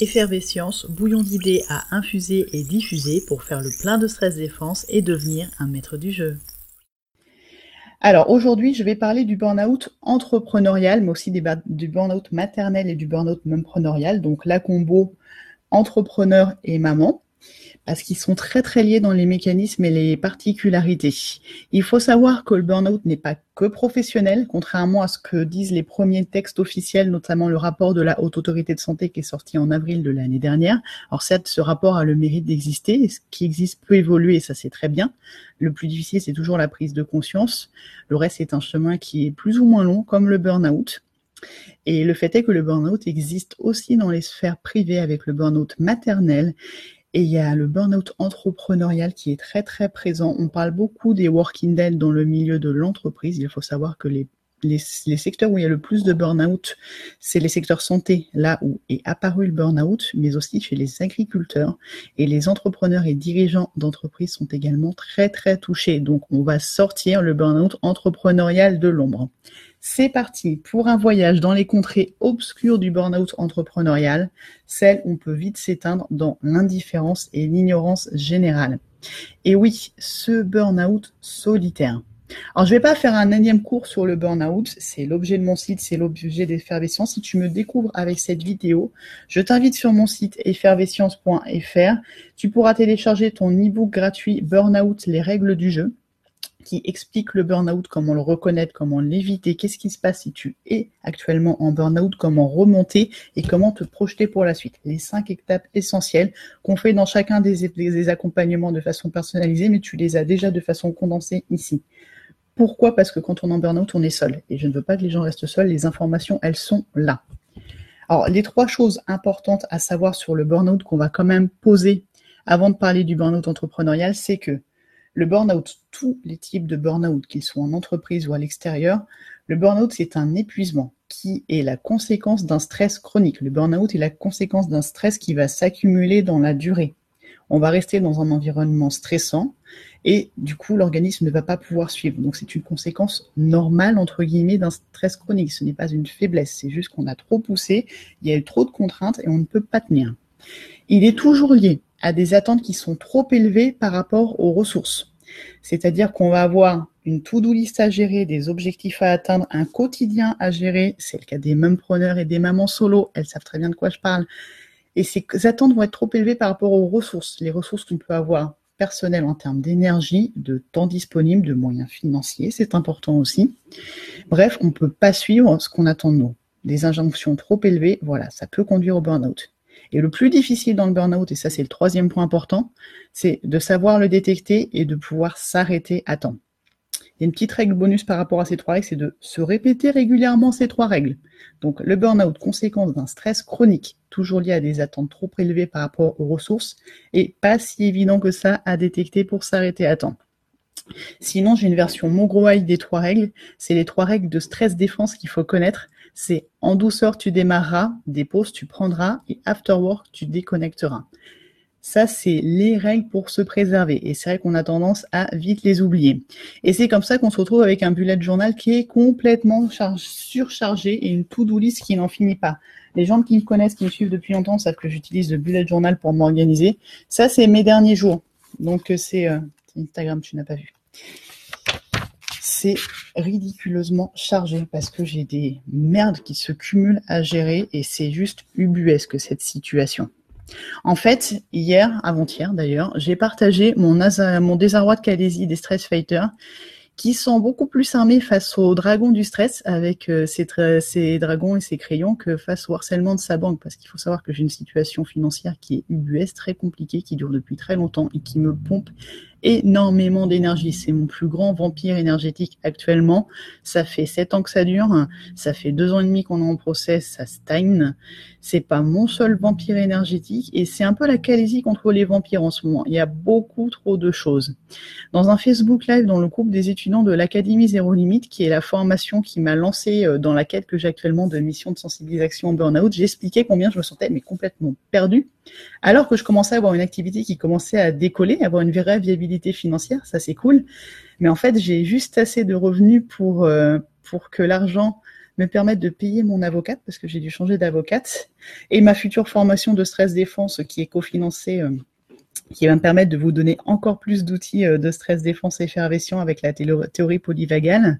Effervescience, bouillon d'idées à infuser et diffuser pour faire le plein de stress défense et devenir un maître du jeu. Alors aujourd'hui, je vais parler du burn-out entrepreneurial, mais aussi du burn-out maternel et du burn-out mempreneurial, donc la combo entrepreneur et maman parce qu'ils sont très très liés dans les mécanismes et les particularités. Il faut savoir que le burn-out n'est pas que professionnel, contrairement à ce que disent les premiers textes officiels, notamment le rapport de la Haute Autorité de Santé qui est sorti en avril de l'année dernière. Alors certes, ce rapport a le mérite d'exister, ce qui existe peut évoluer ça c'est très bien. Le plus difficile, c'est toujours la prise de conscience. Le reste, c'est un chemin qui est plus ou moins long, comme le burn-out. Et le fait est que le burn-out existe aussi dans les sphères privées avec le burn-out maternel et il y a le burn-out entrepreneurial qui est très très présent. On parle beaucoup des working dead dans le milieu de l'entreprise. Il faut savoir que les, les, secteurs où il y a le plus de burn-out, c'est les secteurs santé, là où est apparu le burn-out, mais aussi chez les agriculteurs. Et les entrepreneurs et dirigeants d'entreprise sont également très très touchés. Donc on va sortir le burn-out entrepreneurial de l'ombre. C'est parti pour un voyage dans les contrées obscures du burn-out entrepreneurial, celles où on peut vite s'éteindre dans l'indifférence et l'ignorance générale. Et oui, ce burn-out solitaire. Alors, je vais pas faire un énième cours sur le burn-out. C'est l'objet de mon site, c'est l'objet d'effervescence. Si tu me découvres avec cette vidéo, je t'invite sur mon site effervescence.fr. Tu pourras télécharger ton e-book gratuit Burnout, les règles du jeu qui explique le burn-out, comment le reconnaître, comment l'éviter, qu'est-ce qui se passe si tu es actuellement en burn-out, comment remonter et comment te projeter pour la suite. Les cinq étapes essentielles qu'on fait dans chacun des, accompagnements de façon personnalisée, mais tu les as déjà de façon condensée ici. Pourquoi? Parce que quand on est en burn-out, on est seul. Et je ne veux pas que les gens restent seuls. Les informations, elles sont là. Alors, les trois choses importantes à savoir sur le burn-out qu'on va quand même poser avant de parler du burn-out entrepreneurial, c'est que le burn-out, tous les types de burn-out, qu'ils soient en entreprise ou à l'extérieur, le burn-out, c'est un épuisement qui est la conséquence d'un stress chronique. Le burn-out est la conséquence d'un stress qui va s'accumuler dans la durée. On va rester dans un environnement stressant et du coup, l'organisme ne va pas pouvoir suivre. Donc, c'est une conséquence normale, entre guillemets, d'un stress chronique. Ce n'est pas une faiblesse, c'est juste qu'on a trop poussé, il y a eu trop de contraintes et on ne peut pas tenir. Il est toujours lié à des attentes qui sont trop élevées par rapport aux ressources. C'est-à-dire qu'on va avoir une to-do list à gérer, des objectifs à atteindre, un quotidien à gérer. C'est le cas des preneurs et des mamans solo. Elles savent très bien de quoi je parle. Et ces attentes vont être trop élevées par rapport aux ressources. Les ressources qu'on peut avoir personnelles en termes d'énergie, de temps disponible, de moyens financiers, c'est important aussi. Bref, on ne peut pas suivre ce qu'on attend de nous. Des injonctions trop élevées, voilà, ça peut conduire au burn-out. Et le plus difficile dans le burn-out, et ça c'est le troisième point important, c'est de savoir le détecter et de pouvoir s'arrêter à temps. Il y a une petite règle bonus par rapport à ces trois règles, c'est de se répéter régulièrement ces trois règles. Donc le burn-out, conséquence d'un stress chronique, toujours lié à des attentes trop élevées par rapport aux ressources, et pas si évident que ça à détecter pour s'arrêter à temps. Sinon, j'ai une version Mogroai des trois règles. C'est les trois règles de stress défense qu'il faut connaître. C'est en douceur, tu démarreras, des pauses, tu prendras, et after work, tu déconnecteras. Ça, c'est les règles pour se préserver. Et c'est vrai qu'on a tendance à vite les oublier. Et c'est comme ça qu'on se retrouve avec un bullet journal qui est complètement surchargé et une to-do list qui n'en finit pas. Les gens qui me connaissent, qui me suivent depuis longtemps, savent que j'utilise le bullet journal pour m'organiser. Ça, c'est mes derniers jours. Donc, c'est euh, Instagram, tu n'as pas vu c'est ridiculeusement chargé parce que j'ai des merdes qui se cumulent à gérer et c'est juste ubuesque cette situation. En fait, hier, avant-hier d'ailleurs, j'ai partagé mon, désarroi de Calaisie des stress fighters qui sont beaucoup plus armés face aux dragons du stress avec euh, ces, dragons et ces crayons que face au harcèlement de sa banque. Parce qu'il faut savoir que j'ai une situation financière qui est ubuesque, très compliquée, qui dure depuis très longtemps et qui me pompe énormément d'énergie. C'est mon plus grand vampire énergétique actuellement. Ça fait sept ans que ça dure. Ça fait deux ans et demi qu'on est en process. Ça stagne. C'est pas mon seul vampire énergétique et c'est un peu la calaisie contre les vampires en ce moment. Il y a beaucoup trop de choses. Dans un Facebook Live dans le groupe des étudiants de l'Académie Zéro Limite, qui est la formation qui m'a lancé euh, dans laquelle que j'ai actuellement de mission de sensibilisation au burn-out, j'expliquais combien je me sentais mais complètement perdu alors que je commençais à avoir une activité qui commençait à décoller, avoir une vraie viabilité financière, ça c'est cool. Mais en fait, j'ai juste assez de revenus pour, euh, que l'argent me permettre de payer mon avocate parce que j'ai dû changer d'avocate et ma future formation de stress défense qui est cofinancée euh, qui va me permettre de vous donner encore plus d'outils euh, de stress défense effervescent avec la théorie polyvagale.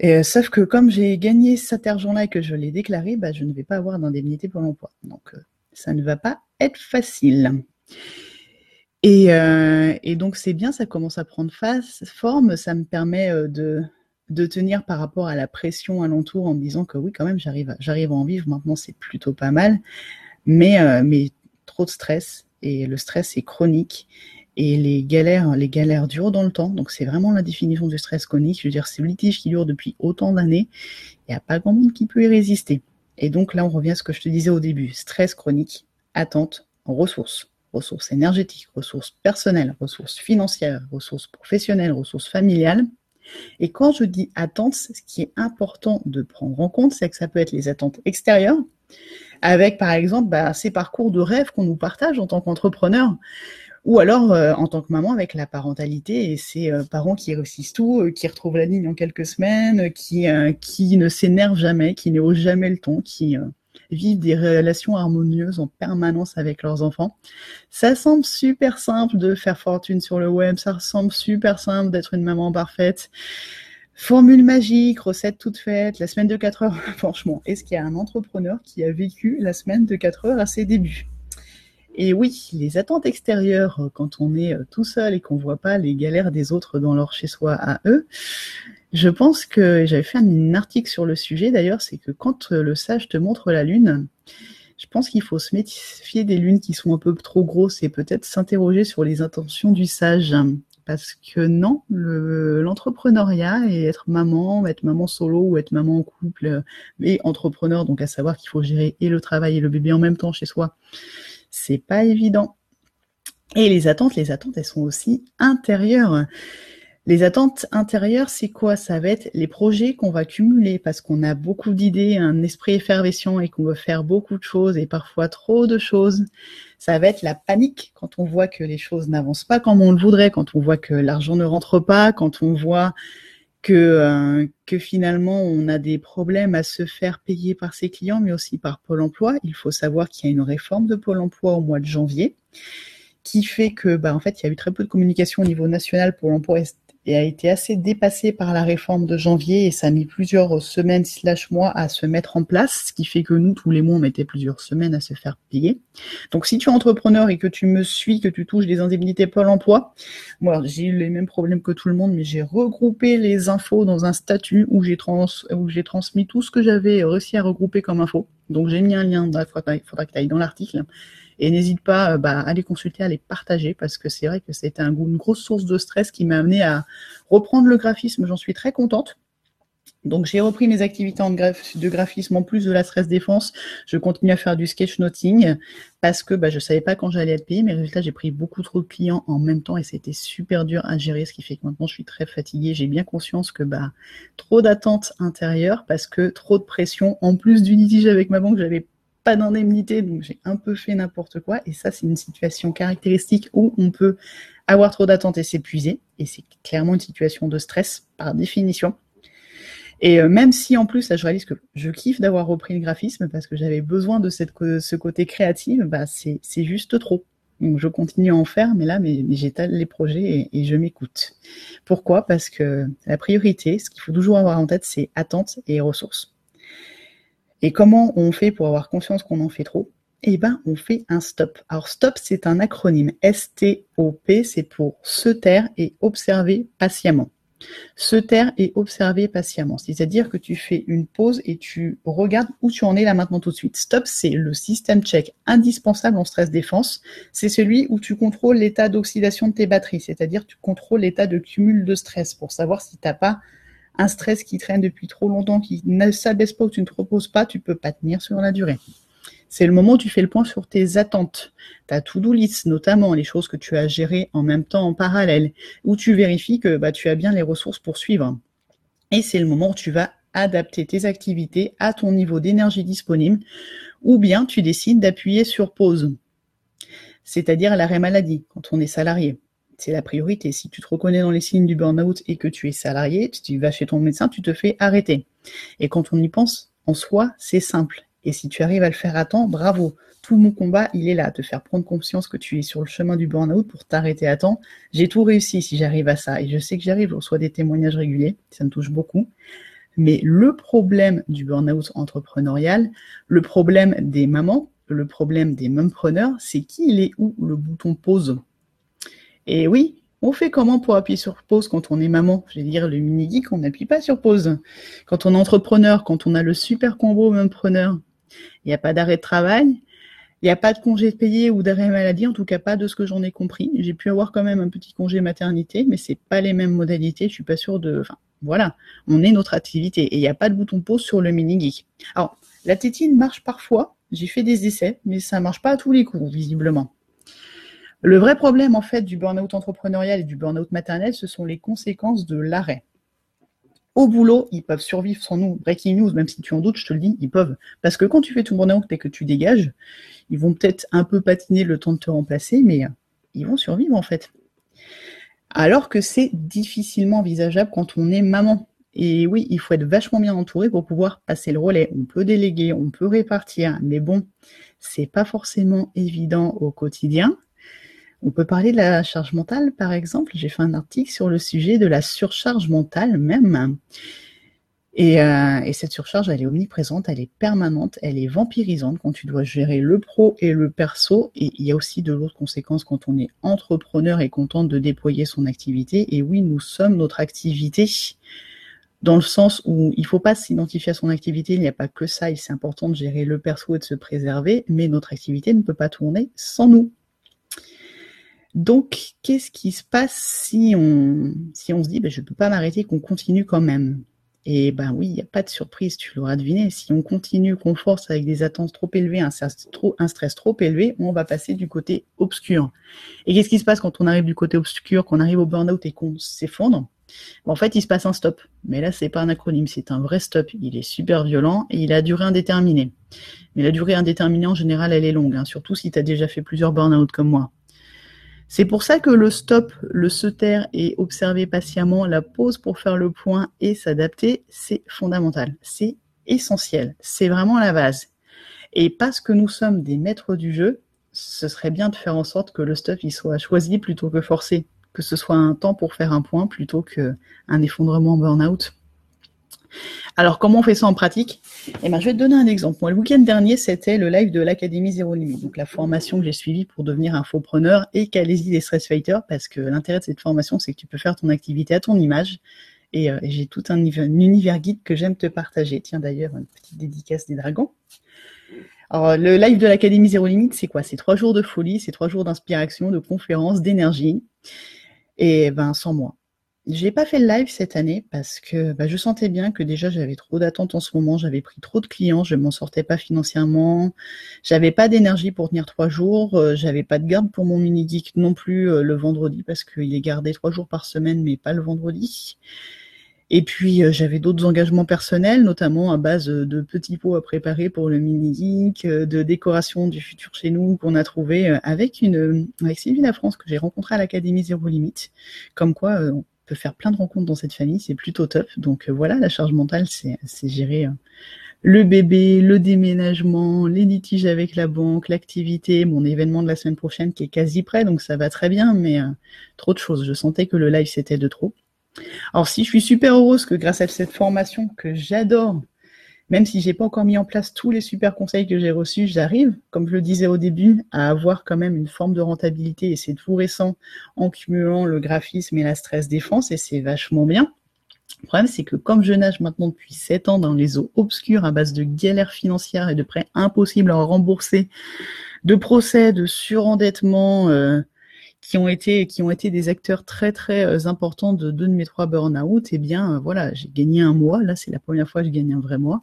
Et, sauf que comme j'ai gagné cet argent-là et que je l'ai déclaré, bah, je ne vais pas avoir d'indemnité pour l'emploi. Donc ça ne va pas être facile. Et, et donc c'est bien, ça commence à prendre forme, ça me permet de, de tenir par rapport à la pression alentour en me disant que oui, quand même, j'arrive, à en vivre. Maintenant, c'est plutôt pas mal. Mais, euh, mais trop de stress et le stress est chronique et les galères, les galères durent dans le temps. Donc, c'est vraiment la définition du stress chronique. Je veux dire, c'est le litige qui dure depuis autant d'années. Il n'y a pas grand monde qui peut y résister. Et donc, là, on revient à ce que je te disais au début. Stress chronique, attente, ressources ressources énergétiques, ressources personnelles, ressources financières, ressources professionnelles, ressources familiales. Et quand je dis attente, ce qui est important de prendre en compte, c'est que ça peut être les attentes extérieures, avec par exemple bah, ces parcours de rêve qu'on nous partage en tant qu'entrepreneur, ou alors euh, en tant que maman avec la parentalité et ces euh, parents qui réussissent tout, euh, qui retrouvent la ligne en quelques semaines, qui, qui ne s'énervent jamais, qui n'osent jamais le ton, qui vivent des relations harmonieuses en permanence avec leurs enfants. Ça semble super simple de faire fortune sur le web, ça semble super simple d'être une maman parfaite. Formule magique, recette toute faite, la semaine de 4 heures. Franchement, est-ce qu'il y a un entrepreneur qui a vécu la semaine de 4 heures à ses débuts? Et oui, les attentes extérieures, quand on est tout seul et qu'on voit pas les galères des autres dans leur chez-soi à eux, je pense que j'avais fait un article sur le sujet d'ailleurs, c'est que quand euh, le sage te montre la lune, je pense qu'il faut se méfier des lunes qui sont un peu trop grosses et peut-être s'interroger sur les intentions du sage. Parce que non, l'entrepreneuriat et être maman, être maman solo ou être maman en couple et entrepreneur, donc à savoir qu'il faut gérer et le travail et le bébé en même temps chez soi, c'est pas évident. Et les attentes, les attentes, elles sont aussi intérieures. Les attentes intérieures, c'est quoi? Ça va être les projets qu'on va cumuler parce qu'on a beaucoup d'idées, un esprit effervescent et qu'on veut faire beaucoup de choses et parfois trop de choses. Ça va être la panique quand on voit que les choses n'avancent pas comme on le voudrait, quand on voit que l'argent ne rentre pas, quand on voit que, euh, que finalement on a des problèmes à se faire payer par ses clients, mais aussi par Pôle Emploi. Il faut savoir qu'il y a une réforme de Pôle Emploi au mois de janvier qui fait que, bah, en fait, il y a eu très peu de communication au niveau national. Pôle Emploi et a été assez dépassé par la réforme de janvier et ça a mis plusieurs semaines slash mois à se mettre en place, ce qui fait que nous, tous les mois, on mettait plusieurs semaines à se faire payer. Donc si tu es entrepreneur et que tu me suis, que tu touches des indemnités Pôle emploi, moi j'ai eu les mêmes problèmes que tout le monde, mais j'ai regroupé les infos dans un statut où j'ai transmis tout ce que j'avais réussi à regrouper comme info. Donc j'ai mis un lien, il faudra que tu ailles dans l'article. Et n'hésite pas euh, bah, à les consulter, à les partager, parce que c'est vrai que c'était un, une grosse source de stress qui m'a amené à reprendre le graphisme. J'en suis très contente. Donc j'ai repris mes activités de graphisme en plus de la stress défense. Je continue à faire du sketchnoting parce que bah, je savais pas quand j'allais être payée. Mais résultat, j'ai pris beaucoup trop de clients en même temps et c'était super dur à gérer, ce qui fait que maintenant je suis très fatiguée. J'ai bien conscience que bah trop d'attentes intérieures parce que trop de pression en plus du litige avec ma banque, j'avais pas d'indemnité, donc j'ai un peu fait n'importe quoi. Et ça, c'est une situation caractéristique où on peut avoir trop d'attentes et s'épuiser. Et c'est clairement une situation de stress par définition. Et euh, même si en plus, là, je réalise que je kiffe d'avoir repris le graphisme parce que j'avais besoin de ce côté créatif, bah, c'est juste trop. Donc je continue à en faire, mais là, mais, j'étale les projets et, je m'écoute. Pourquoi? Parce que la priorité, ce qu'il faut toujours avoir en tête, c'est attente et ressources. Et comment on fait pour avoir conscience qu'on en fait trop? Eh ben, on fait un stop. Alors stop, c'est un acronyme. S-T-O-P, c'est pour se taire et observer patiemment. Se taire et observer patiemment. C'est-à-dire que tu fais une pause et tu regardes où tu en es là maintenant tout de suite. Stop, c'est le système check indispensable en stress défense. C'est celui où tu contrôles l'état d'oxydation de tes batteries. C'est-à-dire tu contrôles l'état de cumul de stress pour savoir si tu n'as pas un stress qui traîne depuis trop longtemps, qui ne s'abaisse pas ou tu ne te reposes pas, tu peux pas tenir sur la durée. C'est le moment où tu fais le point sur tes attentes, ta to-do notamment les choses que tu as gérées en même temps en parallèle, où tu vérifies que bah, tu as bien les ressources pour suivre. Et c'est le moment où tu vas adapter tes activités à ton niveau d'énergie disponible, ou bien tu décides d'appuyer sur pause, c'est-à-dire l'arrêt maladie quand on est salarié c'est la priorité. Si tu te reconnais dans les signes du burn-out et que tu es salarié, tu vas chez ton médecin, tu te fais arrêter. Et quand on y pense, en soi, c'est simple. Et si tu arrives à le faire à temps, bravo. Tout mon combat, il est là, te faire prendre conscience que tu es sur le chemin du burn-out pour t'arrêter à temps. J'ai tout réussi si j'arrive à ça. Et je sais que j'arrive, je reçois des témoignages réguliers, ça me touche beaucoup. Mais le problème du burn-out entrepreneurial, le problème des mamans, le problème des mumpreneurs, c'est qu'il est où le bouton pause? Et oui, on fait comment pour appuyer sur pause quand on est maman? Je vais dire, le mini-geek, on n'appuie pas sur pause. Quand on est entrepreneur, quand on a le super combo mumpreneur, il n'y a pas d'arrêt de travail, il n'y a pas de congé payé ou d'arrêt maladie, en tout cas pas de ce que j'en ai compris. J'ai pu avoir quand même un petit congé maternité, mais c'est pas les mêmes modalités. Je suis pas sûre de. Enfin, voilà, on est notre activité et il n'y a pas de bouton pause sur le mini geek. Alors, la tétine marche parfois. J'ai fait des essais, mais ça marche pas à tous les coups, visiblement. Le vrai problème, en fait, du burn-out entrepreneurial et du burn-out maternel, ce sont les conséquences de l'arrêt. Au boulot, ils peuvent survivre sans nous. Breaking news, même si tu en doutes, je te le dis, ils peuvent. Parce que quand tu fais ton burn-out et que tu dégages, ils vont peut-être un peu patiner le temps de te remplacer, mais ils vont survivre, en fait alors que c'est difficilement envisageable quand on est maman. Et oui, il faut être vachement bien entouré pour pouvoir passer le relais. On peut déléguer, on peut répartir, mais bon, c'est pas forcément évident au quotidien. On peut parler de la charge mentale, par exemple? J'ai fait un article sur le sujet de la surcharge mentale même. Euh, et, cette surcharge, elle est omniprésente, elle est permanente, elle est vampirisante quand tu dois gérer le pro et le perso. Et il y a aussi de l'autre conséquence quand on est entrepreneur et content de déployer son activité. Et oui, nous sommes notre activité dans le sens où il ne faut pas s'identifier à son activité, il n'y a pas que ça, et c'est important de gérer le perso et de se préserver, mais notre activité ne peut pas tourner sans nous. Donc, qu'est-ce qui se passe si on, si on se dit, ben, je ne peux pas m'arrêter, qu'on continue quand même? Et ben oui, il n'y a pas de surprise, tu l'auras deviné. Si on continue, qu'on force avec des attentes trop élevées, un stress, trop, élevé, on va passer du côté obscur. Et qu'est-ce qui se passe quand on arrive du côté obscur, qu'on arrive au burn-out et qu'on s'effondre? Ben, En fait, il se passe un stop. Mais là, c'est pas un acronyme, c'est un vrai stop. Il est super violent et il a durée indéterminée. Mais la durée indéterminée, en général, elle est longue, hein, surtout si tu as déjà fait plusieurs burn-out comme moi. C'est pour ça que le stop, le se taire et observer patiemment la pause pour faire le point et s'adapter, c'est fondamental. C'est essentiel. C'est vraiment la base. Et parce que nous sommes des maîtres du jeu, ce serait bien de faire en sorte que le stop il soit choisi plutôt que forcé, que ce soit un temps pour faire un point plutôt qu'un effondrement burn-out. Alors, comment on fait ça en pratique eh ben, Je vais te donner un exemple. Moi, le week-end dernier, c'était le live de l'Académie Zéro Limite, donc la formation que j'ai suivie pour devenir infopreneur et qu'allez-y des stress fighters, parce que l'intérêt de cette formation, c'est que tu peux faire ton activité à ton image. Et, euh, j'ai tout un, univers guide que j'aime te partager. Tiens, d'ailleurs, une petite dédicace des dragons. Alors, le live de l'Académie Zéro Limite, c'est quoi? C'est trois jours de folie, c'est trois jours d'inspiration, de conférences, d'énergie. Et ben, sans moi. J'ai pas fait le live cette année parce que bah, je sentais bien que déjà j'avais trop d'attentes en ce moment, j'avais pris trop de clients, je m'en sortais pas financièrement, j'avais pas d'énergie pour tenir trois jours, euh, j'avais pas de garde pour mon mini geek non plus euh, le vendredi parce qu'il est gardé trois jours par semaine mais pas le vendredi. Et puis euh, j'avais d'autres engagements personnels, notamment à base de petits pots à préparer pour le mini geek, de décoration du futur chez nous qu'on a trouvé avec une avec Sylvie La France que j'ai rencontrée à l'Académie Zéro Limite. Comme quoi peut faire plein de rencontres dans cette famille, c'est plutôt top. Donc euh, voilà, la charge mentale, c'est gérer euh, le bébé, le déménagement, les litiges avec la banque, l'activité, mon événement de la semaine prochaine qui est quasi prêt, donc ça va très bien, mais euh, trop de choses. Je sentais que le live c'était de trop. Alors si je suis super heureuse que grâce à cette formation que j'adore, même si j'ai pas encore mis en place tous les super conseils que j'ai reçus, j'arrive, comme je le disais au début, à avoir quand même une forme de rentabilité et c'est tout récent en cumulant le graphisme et la stress défense et c'est vachement bien. Le problème, c'est que comme je nage maintenant depuis 7 ans dans les eaux obscures à base de galères financières et de prêts impossibles à rembourser, de procès, de surendettement, euh, qui ont été qui ont été des acteurs très très euh, importants de deux de mes trois burn-out, eh bien euh, voilà, j'ai gagné un mois. Là, c'est la première fois que je gagne un vrai mois,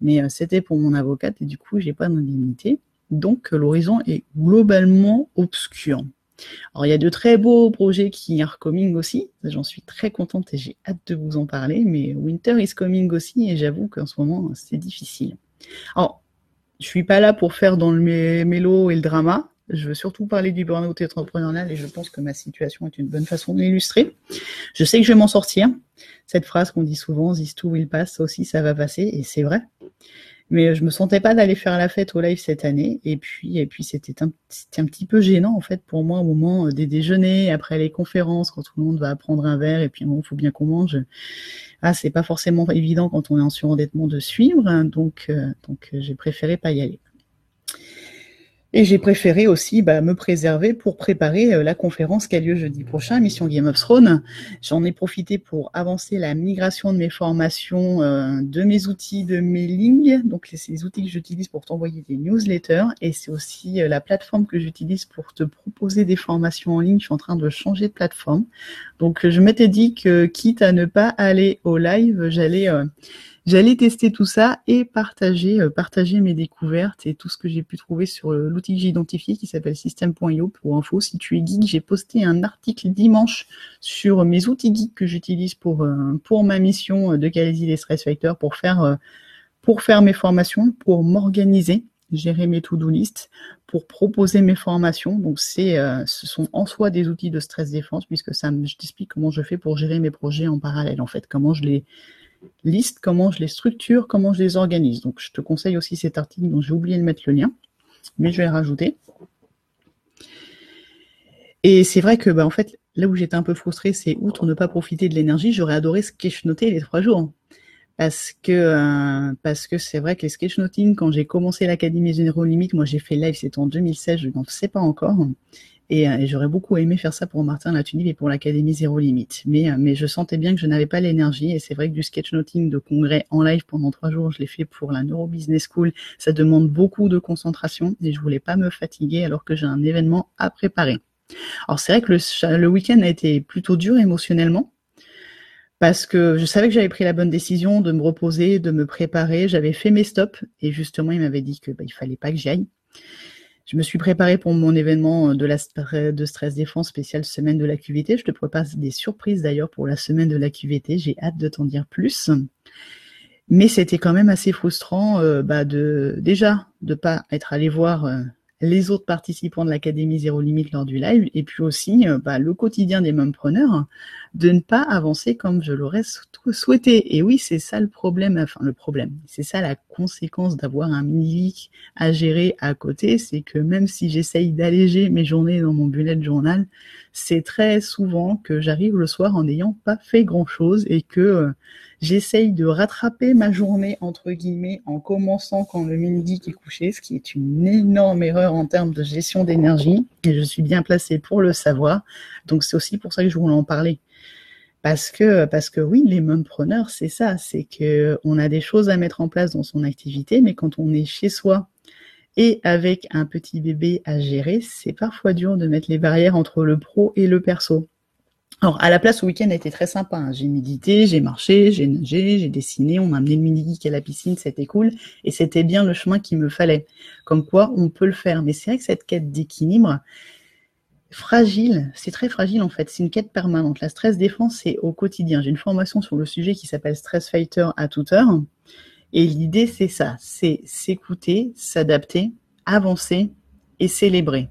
mais euh, c'était pour mon avocate et du coup, j'ai pas d'indemnité. Donc l'horizon est globalement obscur. Alors il y a de très beaux projets qui are coming aussi, j'en suis très contente et j'ai hâte de vous en parler, mais Winter is coming aussi et j'avoue qu'en ce moment c'est difficile. Alors je suis pas là pour faire dans le mélo et le drama, Je veux surtout parler du burn-out entrepreneurial et je pense que ma situation est une bonne façon de l'illustrer. Je sais que je vais m'en sortir. Cette phrase qu'on dit souvent, this too will pass, ça aussi ça va passer et c'est vrai. Mais euh, je me sentais pas d'aller faire la fête au live cette année. Et puis, et puis c'était un, un petit peu gênant en fait pour moi au moment euh, des déjeuners, après les conférences, quand tout le monde va prendre un verre et puis il faut bien qu'on mange. Ah, c'est pas forcément évident quand on est en surendettement de suivre. Hein. donc, euh, donc j'ai préféré pas y aller. Et j'ai préféré aussi bah, me préserver pour préparer euh, la conférence qui a lieu jeudi prochain, mission Game of Thrones. J'en ai profité pour avancer la migration de mes formations, euh, de mes outils de mailing, donc ces outils que j'utilise pour t'envoyer des newsletters, et c'est aussi euh, la plateforme que j'utilise pour te proposer des formations en ligne. Je suis en train de changer de plateforme. Donc je m'étais dit que quitte à ne pas aller au live, j'allais J'allais tester tout ça et partager, euh, partager mes découvertes et tout ce que j'ai pu trouver sur euh, l'outil que j'ai identifié qui s'appelle system.io pour info. Si tu es geek, j'ai posté un article dimanche sur mes outils geeks que j'utilise pour, euh, pour ma mission de Calaisie des Stress Fighters pour faire, pour faire mes formations, pour m'organiser gérer mes to-do list pour proposer mes formations. Donc c'est, ce sont en soi des outils de stress défense puisque ça, je t'explique comment je fais pour gérer mes projets en parallèle en fait, comment je les, liste, comment je les structure, comment je les organise. Donc je te conseille aussi cet article dont j'ai oublié de mettre le lien, mais je vais rajouter. Et c'est vrai que bah, en fait, là où j'étais un peu frustrée, c'est outre ne pas profiter de l'énergie, j'aurais adoré sketchnoter les trois jours. Parce que euh, parce que c'est vrai que les sketchnoting, quand j'ai commencé l'Académie Zéro Limite, moi j'ai fait live, c'était en 2016, je n'en sais pas encore. Euh, et, j'aurais beaucoup aimé faire ça pour Martin Latunille et pour l'Académie Zéro Limite. Mais, euh, mais je sentais bien que je n'avais pas l'énergie. Et c'est vrai que du sketchnoting de congrès en live pendant trois jours, je l'ai fait pour la Neuro Business School. Ça demande beaucoup de concentration et je voulais pas me fatiguer alors que j'ai un événement à préparer. Alors c'est vrai que le, le week-end a été plutôt dur émotionnellement parce que je savais que j'avais pris la bonne décision de me reposer, de me préparer. J'avais fait mes stops et justement il m'avait dit que bah, il fallait pas que j'y aille. Je me suis préparée pour mon événement de, la, de stress défense spéciale semaine de la QVT. Je te prépare des surprises d'ailleurs pour la semaine de la QVT. J'ai hâte de t'en dire plus. Mais c'était quand même assez frustrant euh, bah, de déjà de pas être allé voir euh, les autres participants de l'Académie Zéro Limite lors du live, et puis aussi euh, bah, le quotidien des preneurs, de ne pas avancer comme je l'aurais souhaité. Et oui, c'est ça le problème, enfin le problème, c'est ça la conséquence d'avoir un mini à gérer à côté, c'est que même si j'essaye d'alléger mes journées dans mon bullet journal, c'est très souvent que j'arrive le soir en n'ayant pas fait grand-chose et que euh, j'essaye de rattraper ma journée, entre guillemets, en commençant quand le midi est couché, ce qui est une énorme erreur en termes de gestion d'énergie, et je suis bien placée pour le savoir. Donc c'est aussi pour ça que je voulais en parler. Parce que, parce que oui, les preneurs, c'est ça, c'est que on a des choses à mettre en place dans son activité, mais quand on est chez soi et avec un petit bébé à gérer, c'est parfois dur de mettre les barrières entre le pro et le perso. Alors, à la place, le week-end a été très sympa. Hein. J'ai médité, j'ai marché, j'ai nagé, j'ai dessiné, on m'a amené le mini-geek à la piscine, c'était cool. Et c'était bien le chemin qu'il me fallait. Comme quoi, on peut le faire. Mais c'est vrai que cette quête d'équilibre, fragile, c'est très fragile en fait. C'est une quête permanente. La stress défense, c'est au quotidien. J'ai une formation sur le sujet qui s'appelle Stress Fighter à toute heure. Et l'idée, c'est ça. C'est s'écouter, s'adapter, avancer et célébrer.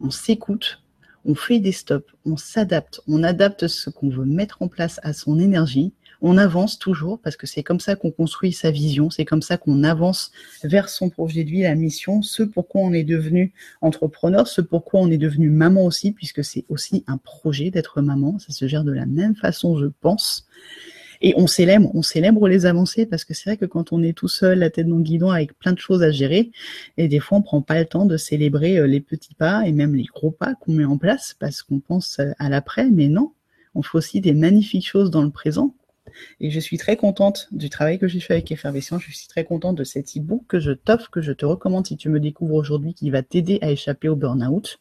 On s'écoute, on fait des stops, on s'adapte, on adapte ce qu'on veut mettre en place à son énergie, on avance toujours parce que c'est comme ça qu'on construit sa vision, c'est comme ça qu'on avance vers son projet de vie, la mission, ce pourquoi on est devenu entrepreneur, ce pourquoi on est devenu maman aussi, puisque c'est aussi un projet d'être maman, ça se gère de la même façon, je pense. Et on célèbre, on célèbre les avancées parce que c'est vrai que quand on est tout seul, la tête dans le guidon, avec plein de choses à gérer, et des fois on prend pas le temps de célébrer euh, les petits pas et même les gros pas qu'on met en place parce qu'on pense euh, à l'après, mais non, on fait aussi des magnifiques choses dans le présent. Et je suis très contente du travail que j'ai fait avec Effervescence. Je suis très contente de cet e-book que je t'offre, que je te recommande si tu me découvres aujourd'hui, qui va t'aider à échapper au burn-out.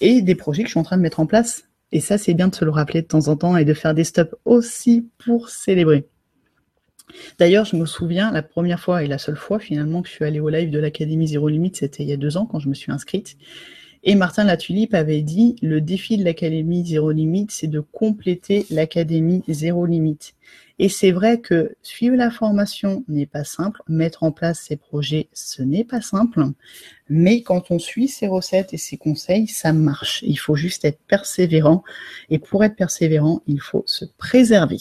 Et des projets que je suis en train de mettre en place et ça, c'est bien de se le rappeler de temps en temps et de faire des stops aussi pour célébrer. D'ailleurs, je me souviens, la première fois et la seule fois finalement que je suis allée au live de l'Académie Zéro Limite, c'était il y a deux ans quand je me suis inscrite. Et Martin Latulipe avait dit, le défi de l'Académie Zéro Limite, c'est de compléter l'Académie Zéro Limite. Et c'est vrai que suivre la formation n'est pas simple, mettre en place ces projets, ce n'est pas simple, mais quand on suit ces recettes et ces conseils, ça marche. Il faut juste être persévérant, et pour être persévérant, il faut se préserver.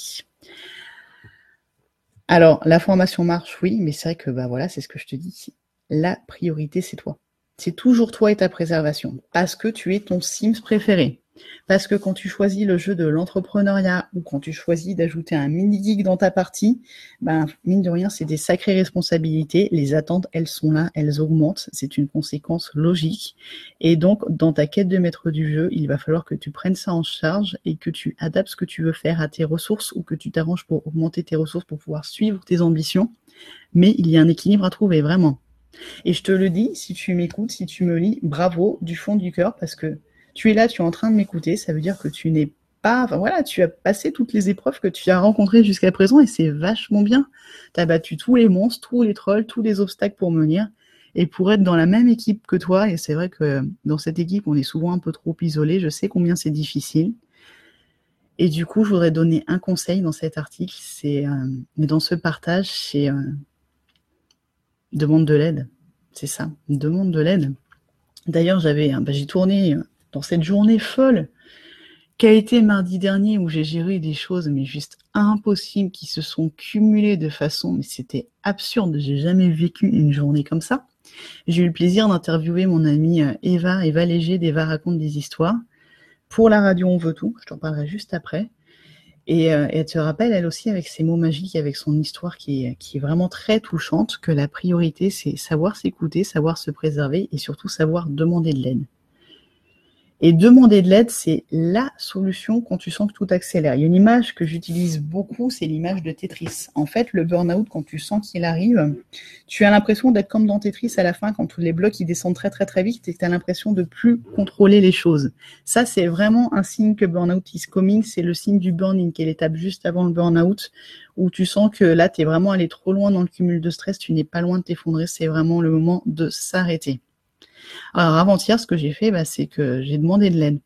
Alors, la formation marche, oui, mais c'est vrai que bah voilà, c'est ce que je te dis. La priorité, c'est toi. C'est toujours toi et ta préservation, parce que tu es ton Sims préféré. Parce que quand tu choisis le jeu de l'entrepreneuriat ou quand tu choisis d'ajouter un mini-geek dans ta partie, ben, mine de rien, c'est des sacrées responsabilités. Les attentes, elles sont là, elles augmentent. C'est une conséquence logique. Et donc, dans ta quête de maître du jeu, il va falloir que tu prennes ça en charge et que tu adaptes ce que tu veux faire à tes ressources ou que tu t'arranges pour augmenter tes ressources pour pouvoir suivre tes ambitions. Mais il y a un équilibre à trouver, vraiment. Et je te le dis, si tu m'écoutes, si tu me lis, bravo du fond du cœur parce que tu es là, tu es en train de m'écouter, ça veut dire que tu n'es pas, enfin voilà, tu as passé toutes les épreuves que tu as rencontrées jusqu'à présent et c'est vachement bien. Tu as battu tous les monstres, tous les trolls, tous les obstacles pour venir et pour être dans la même équipe que toi. Et c'est vrai que dans cette équipe, on est souvent un peu trop isolé. Je sais combien c'est difficile. Et du coup, je voudrais donner un conseil dans cet article, c'est euh, dans ce partage, c'est euh, demande de l'aide. C'est ça, demande de l'aide. D'ailleurs, j'avais, bah, j'ai tourné dans cette journée folle qu'a été mardi dernier où j'ai géré des choses mais juste impossibles qui se sont cumulées de façon mais c'était absurde, j'ai jamais vécu une journée comme ça. J'ai eu le plaisir d'interviewer mon amie euh, Eva, Eva Léger d'Eva raconte des histoires pour la radio On veut tout, je t'en parlerai juste après. Et, euh, elle te rappelle, elle aussi, avec ses mots magiques, avec son histoire qui est vraiment très touchante, que la priorité, c'est savoir s'écouter, savoir se préserver et surtout savoir demander de l'aide. Et demander de l'aide, c'est la solution quand tu sens que tout accélère. Il y a une image que j'utilise beaucoup, c'est l'image de Tetris. En fait, le burn-out, quand tu sens qu'il arrive, tu as l'impression d'être comme dans Tetris à la fin, quand tous les blocs ils descendent très très très vite et que tu as l'impression de plus contrôler les choses. Ça, c'est vraiment un signe que burn-out is coming. C'est le signe du burn-in, qui est l'étape juste avant le burn-out, où tu sens que là, tu es vraiment allé trop loin dans le cumul de stress, tu n'es pas loin de t'effondrer. C'est vraiment le moment de s'arrêter. Alors avant-hier, ce que j'ai fait, bah, c'est que j'ai demandé de l'aide.